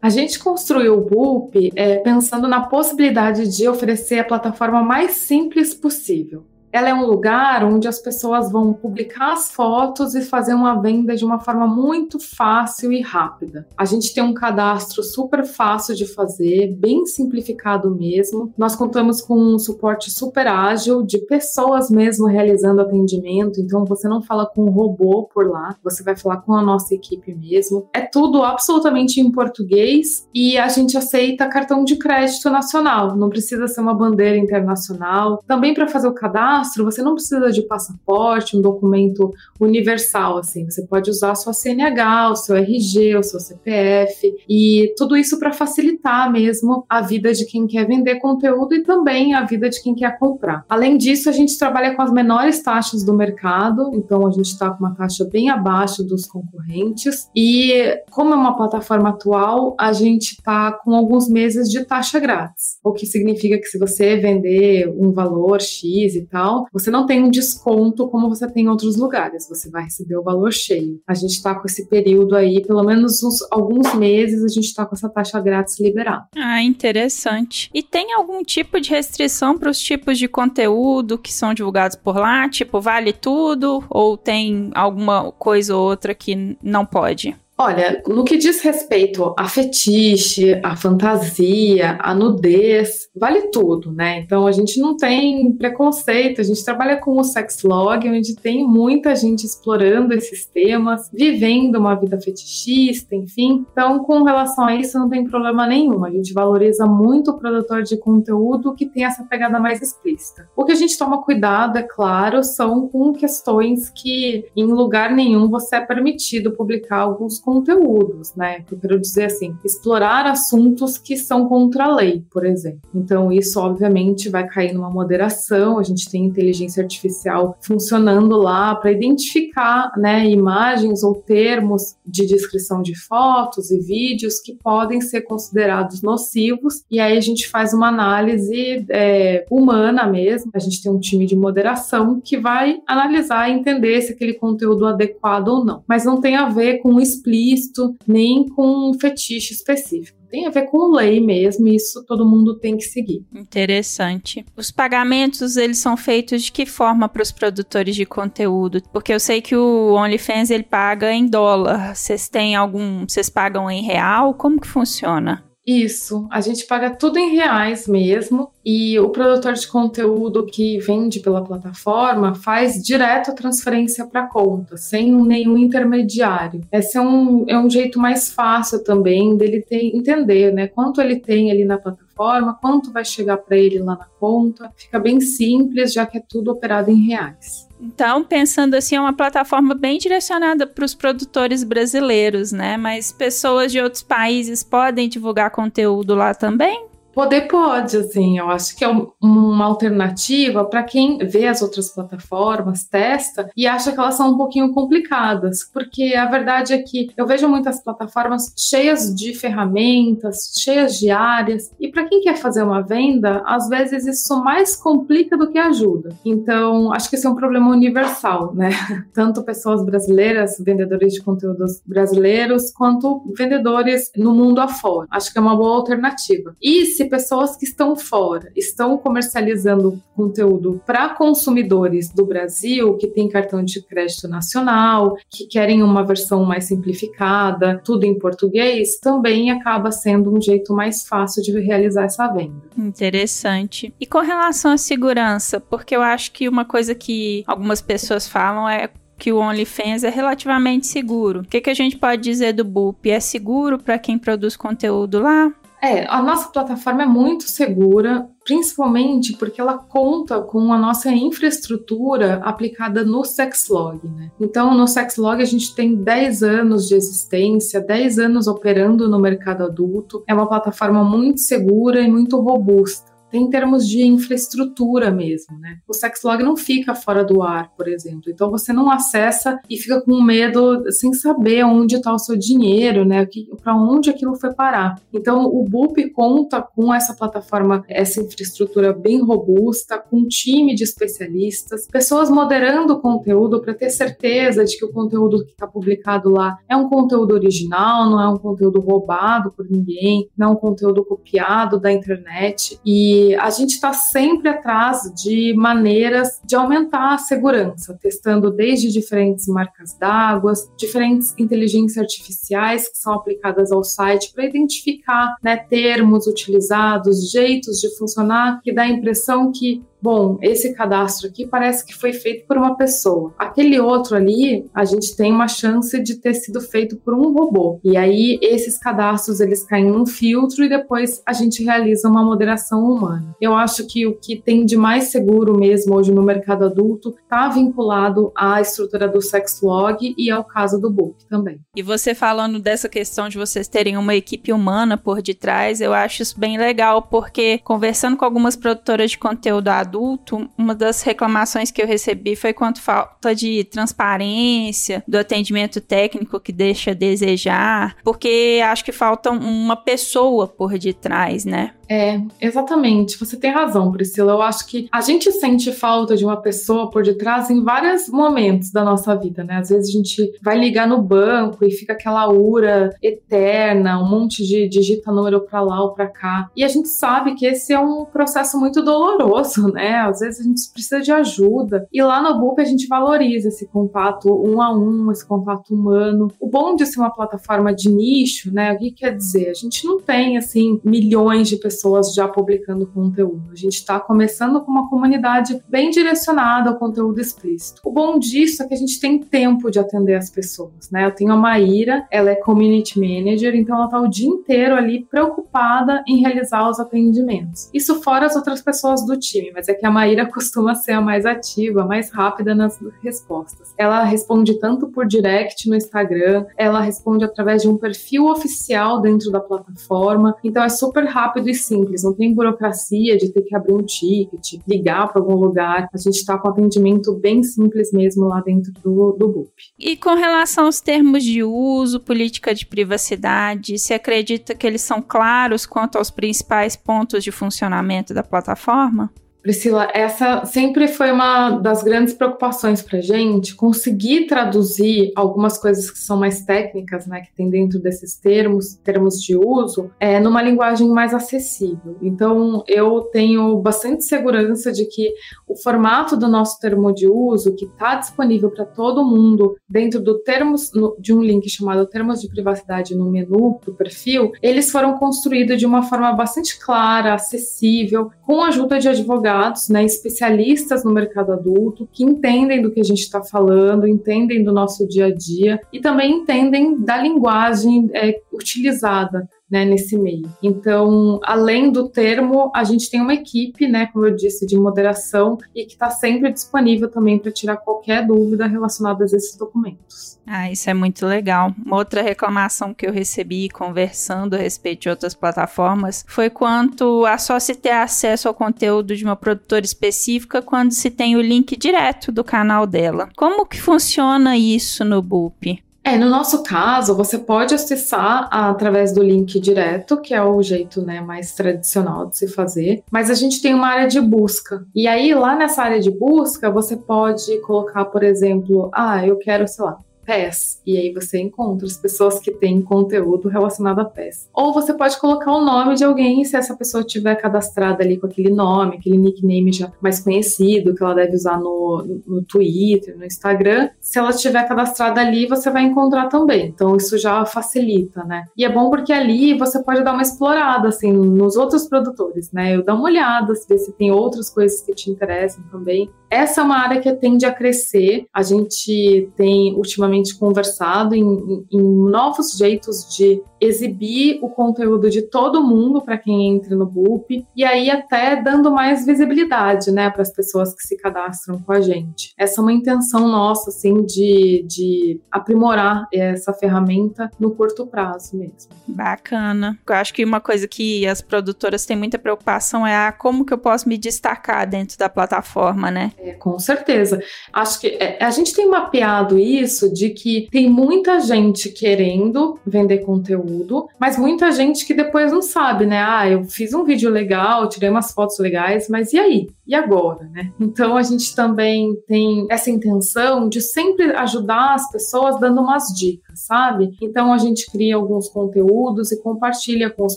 A gente construiu o BUP é, pensando na possibilidade de oferecer a plataforma mais simples possível ela é um lugar onde as pessoas vão publicar as fotos e fazer uma venda de uma forma muito fácil e rápida. A gente tem um cadastro super fácil de fazer, bem simplificado mesmo. Nós contamos com um suporte super ágil de pessoas mesmo realizando atendimento, então você não fala com um robô por lá, você vai falar com a nossa equipe mesmo. É tudo absolutamente em português e a gente aceita cartão de crédito nacional, não precisa ser uma bandeira internacional. Também para fazer o cadastro cadastro, você não precisa de passaporte, um documento universal, assim. Você pode usar a sua CNH, o seu RG, o seu CPF e tudo isso para facilitar mesmo a vida de quem quer vender conteúdo e também a vida de quem quer comprar. Além disso, a gente trabalha com as menores taxas do mercado, então a gente está com uma taxa bem abaixo dos concorrentes e como é uma plataforma atual, a gente está com alguns meses de taxa grátis, o que significa que se você vender um valor X e tal, você não tem um desconto como você tem em outros lugares, você vai receber o valor cheio. A gente está com esse período aí, pelo menos uns, alguns meses, a gente está com essa taxa grátis liberada. Ah, interessante. E tem algum tipo de restrição para os tipos de conteúdo que são divulgados por lá? Tipo, vale tudo? Ou tem alguma coisa ou outra que não pode? Olha, no que diz respeito a fetiche, a fantasia, a nudez, vale tudo, né? Então a gente não tem preconceito, a gente trabalha com o sexlog, onde tem muita gente explorando esses temas, vivendo uma vida fetichista, enfim. Então, com relação a isso, não tem problema nenhum. A gente valoriza muito o produtor de conteúdo que tem essa pegada mais explícita. O que a gente toma cuidado, é claro, são com questões que em lugar nenhum você é permitido publicar alguns conteúdos, né? Eu quero dizer assim, explorar assuntos que são contra a lei, por exemplo. Então, isso obviamente vai cair numa moderação. A gente tem inteligência artificial funcionando lá para identificar, né, imagens ou termos de descrição de fotos e vídeos que podem ser considerados nocivos. E aí a gente faz uma análise é, humana mesmo. A gente tem um time de moderação que vai analisar e entender se aquele conteúdo é adequado ou não. Mas não tem a ver com explícito explícito, nem com um fetiche específico. Tem a ver com lei mesmo, e isso todo mundo tem que seguir. Interessante. Os pagamentos, eles são feitos de que forma para os produtores de conteúdo? Porque eu sei que o OnlyFans ele paga em dólar. Vocês têm algum, vocês pagam em real? Como que funciona? Isso, a gente paga tudo em reais mesmo e o produtor de conteúdo que vende pela plataforma faz direto a transferência para conta, sem nenhum intermediário. Esse é um, é um jeito mais fácil também dele ter, entender né, quanto ele tem ali na plataforma, quanto vai chegar para ele lá na conta. Fica bem simples, já que é tudo operado em reais. Então, pensando assim, é uma plataforma bem direcionada para os produtores brasileiros, né? Mas pessoas de outros países podem divulgar conteúdo lá também? Poder pode, assim, eu acho que é uma alternativa para quem vê as outras plataformas, testa e acha que elas são um pouquinho complicadas, porque a verdade é que eu vejo muitas plataformas cheias de ferramentas, cheias de áreas, e para quem quer fazer uma venda, às vezes isso mais complica do que ajuda. Então, acho que esse é um problema universal, né? (laughs) Tanto pessoas brasileiras, vendedores de conteúdos brasileiros, quanto vendedores no mundo afora. Acho que é uma boa alternativa. E se pessoas que estão fora estão comercializando conteúdo para consumidores do Brasil que tem cartão de crédito nacional, que querem uma versão mais simplificada, tudo em português, também acaba sendo um jeito mais fácil de realizar essa venda. Interessante. E com relação à segurança, porque eu acho que uma coisa que algumas pessoas falam é que o OnlyFans é relativamente seguro. O que, que a gente pode dizer do Boop? É seguro para quem produz conteúdo lá? É, a nossa plataforma é muito segura, principalmente porque ela conta com a nossa infraestrutura aplicada no Sexlog. Né? Então, no Sexlog a gente tem 10 anos de existência, 10 anos operando no mercado adulto. É uma plataforma muito segura e muito robusta em termos de infraestrutura mesmo, né? O Sexlog não fica fora do ar, por exemplo. Então você não acessa e fica com medo sem saber onde está o seu dinheiro, né? Para onde aquilo foi parar. Então o Boop conta com essa plataforma, essa infraestrutura bem robusta, com um time de especialistas, pessoas moderando o conteúdo para ter certeza de que o conteúdo que está publicado lá é um conteúdo original, não é um conteúdo roubado por ninguém, não é um conteúdo copiado da internet. E a gente está sempre atrás de maneiras de aumentar a segurança, testando desde diferentes marcas d'água, diferentes inteligências artificiais que são aplicadas ao site para identificar né, termos utilizados, jeitos de funcionar, que dá a impressão que bom, esse cadastro aqui parece que foi feito por uma pessoa. Aquele outro ali, a gente tem uma chance de ter sido feito por um robô. E aí esses cadastros eles caem num filtro e depois a gente realiza uma moderação humana. Eu acho que o que tem de mais seguro mesmo hoje no mercado adulto está vinculado à estrutura do Sexlog e ao caso do Book também. E você falando dessa questão de vocês terem uma equipe humana por detrás, eu acho isso bem legal porque conversando com algumas produtoras de conteúdo adulto adulto, uma das reclamações que eu recebi foi quanto falta de transparência, do atendimento técnico que deixa a desejar, porque acho que falta uma pessoa por detrás, né? É, exatamente. Você tem razão, Priscila. Eu acho que a gente sente falta de uma pessoa por detrás em vários momentos da nossa vida, né? Às vezes a gente vai ligar no banco e fica aquela ura eterna, um monte de digita número para lá ou para cá. E a gente sabe que esse é um processo muito doloroso, (laughs) né? Às vezes a gente precisa de ajuda. E lá no Boop a gente valoriza esse contato um a um, esse contato humano. O bom de ser uma plataforma de nicho, né? O que quer dizer? A gente não tem assim milhões de pessoas já publicando conteúdo. A gente está começando com uma comunidade bem direcionada ao conteúdo explícito. O bom disso é que a gente tem tempo de atender as pessoas, né? Eu tenho a Maíra, ela é community manager, então ela está o dia inteiro ali preocupada em realizar os atendimentos. Isso fora as outras pessoas do time, mas é que a Maíra (laughs) costuma ser a mais ativa, mais rápida nas respostas. Ela responde tanto por direct no Instagram, ela responde através de um perfil oficial dentro da plataforma, então é super rápido e simples, não tem burocracia de ter que abrir um ticket, ligar para algum lugar. A gente está com atendimento bem simples mesmo lá dentro do, do BUP. E com relação aos termos de uso, política de privacidade, você acredita que eles são claros quanto aos principais pontos de funcionamento da plataforma? Priscila, essa sempre foi uma das grandes preocupações para gente, conseguir traduzir algumas coisas que são mais técnicas, né, que tem dentro desses termos, termos de uso, é, numa linguagem mais acessível. Então, eu tenho bastante segurança de que o formato do nosso termo de uso, que está disponível para todo mundo dentro do termos no, de um link chamado Termos de Privacidade no menu do perfil, eles foram construídos de uma forma bastante clara, acessível, com a ajuda de advogados advogados, né, especialistas no mercado adulto, que entendem do que a gente está falando, entendem do nosso dia a dia e também entendem da linguagem é, utilizada né, nesse meio. Então, além do termo, a gente tem uma equipe, né, como eu disse, de moderação e que está sempre disponível também para tirar qualquer dúvida relacionada a esses documentos. Ah, isso é muito legal. Uma outra reclamação que eu recebi conversando a respeito de outras plataformas foi quanto a só se ter acesso ao conteúdo de uma produtora específica quando se tem o link direto do canal dela. Como que funciona isso no BUP? É, no nosso caso, você pode acessar através do link direto, que é o jeito né, mais tradicional de se fazer, mas a gente tem uma área de busca. E aí, lá nessa área de busca, você pode colocar, por exemplo, ah, eu quero, sei lá, PES. E aí você encontra as pessoas que têm conteúdo relacionado a PES. Ou você pode colocar o nome de alguém, se essa pessoa tiver cadastrada ali com aquele nome, aquele nickname já mais conhecido, que ela deve usar no, no Twitter, no Instagram. Se ela estiver cadastrada ali, você vai encontrar também. Então isso já facilita, né? E é bom porque ali você pode dar uma explorada, assim, nos outros produtores, né? Eu dar uma olhada, ver se tem outras coisas que te interessam também. Essa é uma área que tende a crescer. A gente tem ultimamente conversado em, em novos jeitos de exibir o conteúdo de todo mundo para quem entra no BUP e aí até dando mais visibilidade, né, para as pessoas que se cadastram com a gente. Essa é uma intenção nossa, assim, de, de aprimorar essa ferramenta no curto prazo mesmo. Bacana. Eu acho que uma coisa que as produtoras têm muita preocupação é a como que eu posso me destacar dentro da plataforma, né? É, com certeza. Acho que é, a gente tem mapeado isso de que tem muita gente querendo vender conteúdo, mas muita gente que depois não sabe, né? Ah, eu fiz um vídeo legal, tirei umas fotos legais, mas e aí? E agora, né? Então a gente também tem essa intenção de sempre ajudar as pessoas dando umas dicas, sabe? Então a gente cria alguns conteúdos e compartilha com os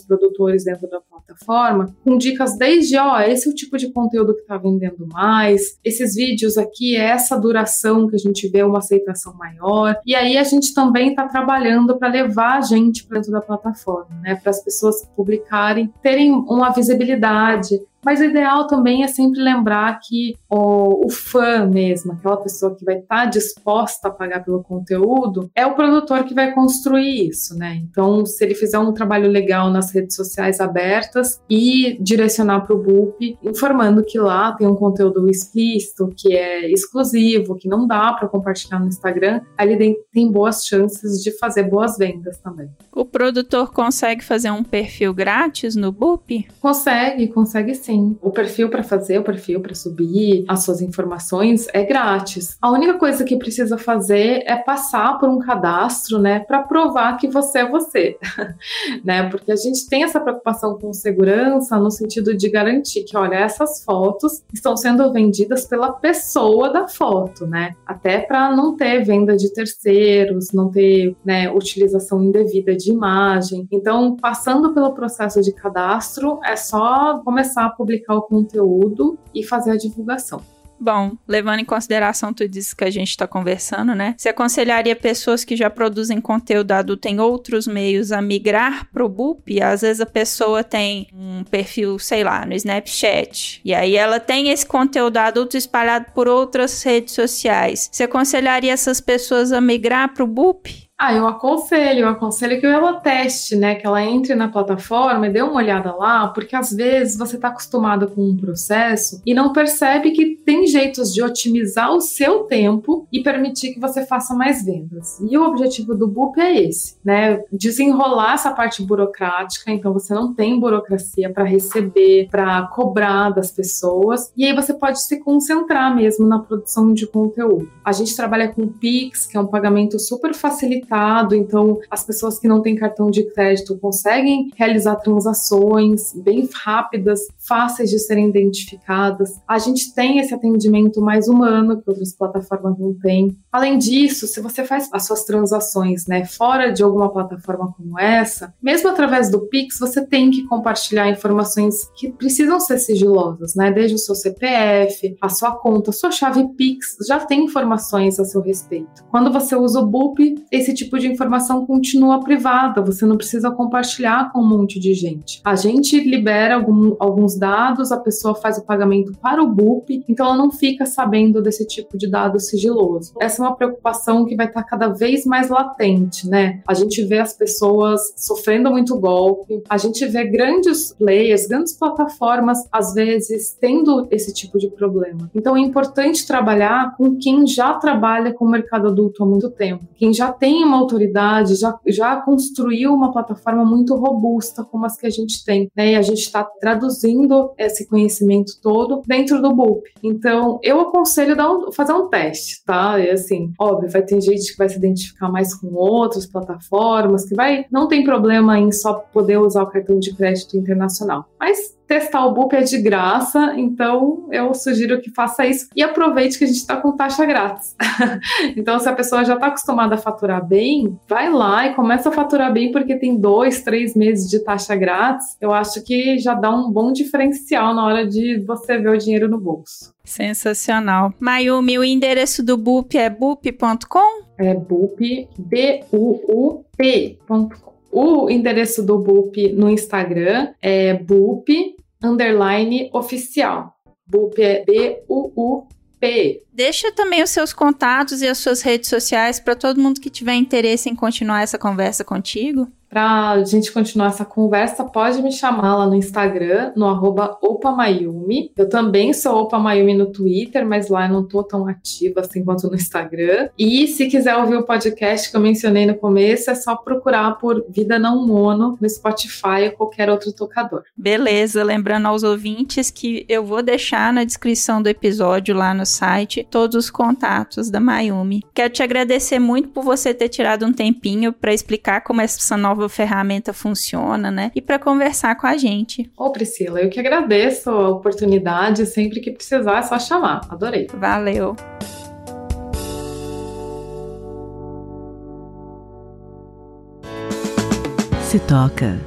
produtores dentro da plataforma com dicas desde, ó, esse é o tipo de conteúdo que está vendendo mais, esses vídeos aqui é essa duração que a gente vê uma aceitação maior. E aí a gente também está trabalhando para levar a gente para dentro da plataforma, né? Para as pessoas publicarem, terem uma visibilidade, mas o ideal também é sempre lembrar que o, o fã mesmo, aquela pessoa que vai estar tá disposta a pagar pelo conteúdo, é o produtor que vai construir isso, né? Então, se ele fizer um trabalho legal nas redes sociais abertas e direcionar para o BUP, informando que lá tem um conteúdo explícito, que é exclusivo, que não dá para compartilhar no Instagram, ali tem, tem boas chances de fazer boas vendas também. O produtor consegue fazer um perfil grátis no BUP? Consegue, consegue sim O perfil para fazer, o perfil para subir as suas informações é grátis. A única coisa que precisa fazer é passar por um cadastro, né, para provar que você é você, (laughs) né? Porque a gente tem essa preocupação com segurança no sentido de garantir que, olha, essas fotos estão sendo vendidas pela pessoa da foto, né? Até para não ter venda de terceiros, não ter, né, utilização indevida de imagem. Então, passando pelo processo de cadastro, é só começar a publicar o conteúdo e fazer a divulgação. Bom, levando em consideração tudo isso que a gente está conversando, né? Você aconselharia pessoas que já produzem conteúdo adulto em outros meios a migrar pro BUP? Às vezes a pessoa tem um perfil, sei lá, no Snapchat, e aí ela tem esse conteúdo adulto espalhado por outras redes sociais. Você aconselharia essas pessoas a migrar pro BUP? Ah, eu aconselho, eu aconselho que ela teste, né? Que ela entre na plataforma e dê uma olhada lá, porque às vezes você está acostumado com um processo e não percebe que tem jeitos de otimizar o seu tempo e permitir que você faça mais vendas. E o objetivo do BUP é esse, né? Desenrolar essa parte burocrática, então você não tem burocracia para receber, para cobrar das pessoas, e aí você pode se concentrar mesmo na produção de conteúdo. A gente trabalha com Pix, que é um pagamento super facilitado limitado, então as pessoas que não têm cartão de crédito conseguem realizar transações bem rápidas, fáceis de serem identificadas. A gente tem esse atendimento mais humano que outras plataformas não têm. Além disso, se você faz as suas transações, né, fora de alguma plataforma como essa, mesmo através do Pix, você tem que compartilhar informações que precisam ser sigilosas, né, desde o seu CPF, a sua conta, a sua chave Pix, já tem informações a seu respeito. Quando você usa o BUP, esse tipo de informação continua privada, você não precisa compartilhar com um monte de gente. A gente libera algum, alguns dados, a pessoa faz o pagamento para o BUP, então ela não fica sabendo desse tipo de dado sigiloso. Essa é uma preocupação que vai estar cada vez mais latente, né? A gente vê as pessoas sofrendo muito golpe, a gente vê grandes players, grandes plataformas, às vezes, tendo esse tipo de problema. Então é importante trabalhar com quem já trabalha com o mercado adulto há muito tempo, quem já tem uma autoridade, já, já construiu uma plataforma muito robusta como as que a gente tem, né? E a gente está traduzindo esse conhecimento todo dentro do BUP. Então, eu aconselho dar um, fazer um teste, tá? E assim, óbvio, vai ter gente que vai se identificar mais com outras plataformas, que vai. Não tem problema em só poder usar o cartão de crédito internacional. Mas testar o Boop é de graça, então eu sugiro que faça isso e aproveite que a gente está com taxa grátis. (laughs) então, se a pessoa já está acostumada a faturar bem, vai lá e começa a faturar bem, porque tem dois, três meses de taxa grátis. Eu acho que já dá um bom diferencial na hora de você ver o dinheiro no bolso. Sensacional. Mayumi, o endereço do Boop é boop.com? É boop, B-U-U-P.com. O endereço do BUP no Instagram é BUP underline oficial. BUP é B-U-U-P. Deixa também os seus contatos e as suas redes sociais para todo mundo que tiver interesse em continuar essa conversa contigo. Para a gente continuar essa conversa, pode me chamar lá no Instagram, no arroba opamayumi. Eu também sou opamayumi no Twitter, mas lá eu não tô tão ativa assim quanto no Instagram. E se quiser ouvir o podcast que eu mencionei no começo, é só procurar por Vida Não Mono no Spotify ou qualquer outro tocador. Beleza, lembrando aos ouvintes que eu vou deixar na descrição do episódio lá no site todos os contatos da Mayumi. Quero te agradecer muito por você ter tirado um tempinho para explicar como essa nova nova ferramenta funciona, né? E para conversar com a gente. Ô, Priscila, eu que agradeço a oportunidade. Sempre que precisar, é só chamar. Adorei. Valeu. Se toca.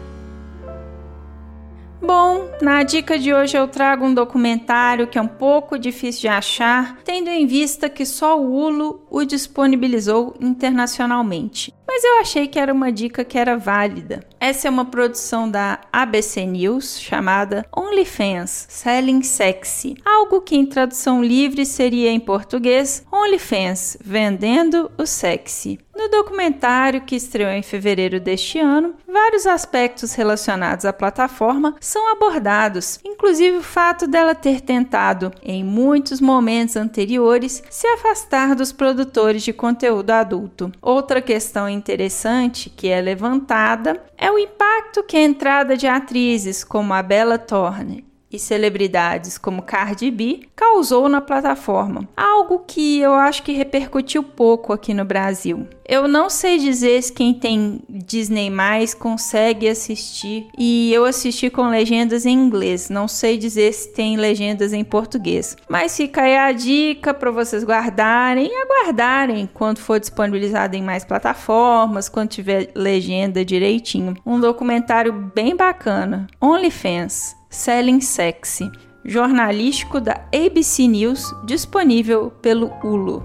Bom, na dica de hoje eu trago um documentário que é um pouco difícil de achar, tendo em vista que só o Hulu o disponibilizou internacionalmente mas eu achei que era uma dica que era válida. Essa é uma produção da ABC News chamada OnlyFans Selling Sexy, algo que em tradução livre seria em português OnlyFans Vendendo o Sexy. No documentário, que estreou em fevereiro deste ano, vários aspectos relacionados à plataforma são abordados, inclusive o fato dela ter tentado, em muitos momentos anteriores, se afastar dos produtores de conteúdo adulto. Outra questão interessante que é levantada é o impacto que a entrada de atrizes como a Bella Thorne e celebridades como Cardi B causou na plataforma, algo que eu acho que repercutiu pouco aqui no Brasil. Eu não sei dizer se quem tem Disney mais consegue assistir e eu assisti com legendas em inglês, não sei dizer se tem legendas em português. Mas fica aí a dica para vocês guardarem e aguardarem quando for disponibilizado em mais plataformas, quando tiver legenda direitinho. Um documentário bem bacana. OnlyFans Selling Sexy, jornalístico da ABC News, disponível pelo Hulu.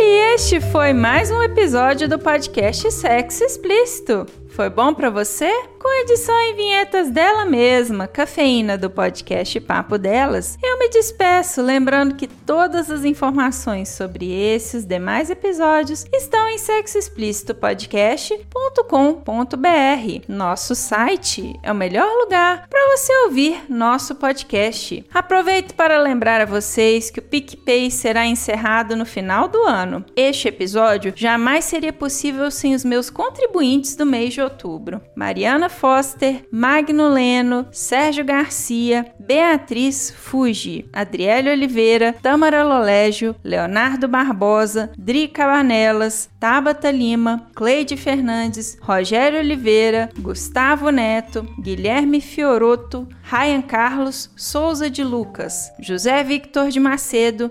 E este foi mais um episódio do podcast Sexo Explícito. Foi bom para você? Com edição e vinhetas dela mesma, cafeína do podcast Papo Delas, eu me despeço lembrando que todas as informações sobre esses demais episódios estão em sexoexplicitopodcast.com.br. Nosso site é o melhor lugar para você ouvir nosso podcast. Aproveito para lembrar a vocês que o PicPay será encerrado no final do ano. Este episódio jamais seria possível sem os meus contribuintes do mês de outubro. Mariana Foster, Magno Leno, Sérgio Garcia, Beatriz Fuji, Adriele Oliveira, Tamara Lolégio, Leonardo Barbosa, Dri Cabanelas, Tabata Lima, Cleide Fernandes, Rogério Oliveira, Gustavo Neto, Guilherme Fioroto, Ryan Carlos, Souza de Lucas, José Victor de Macedo,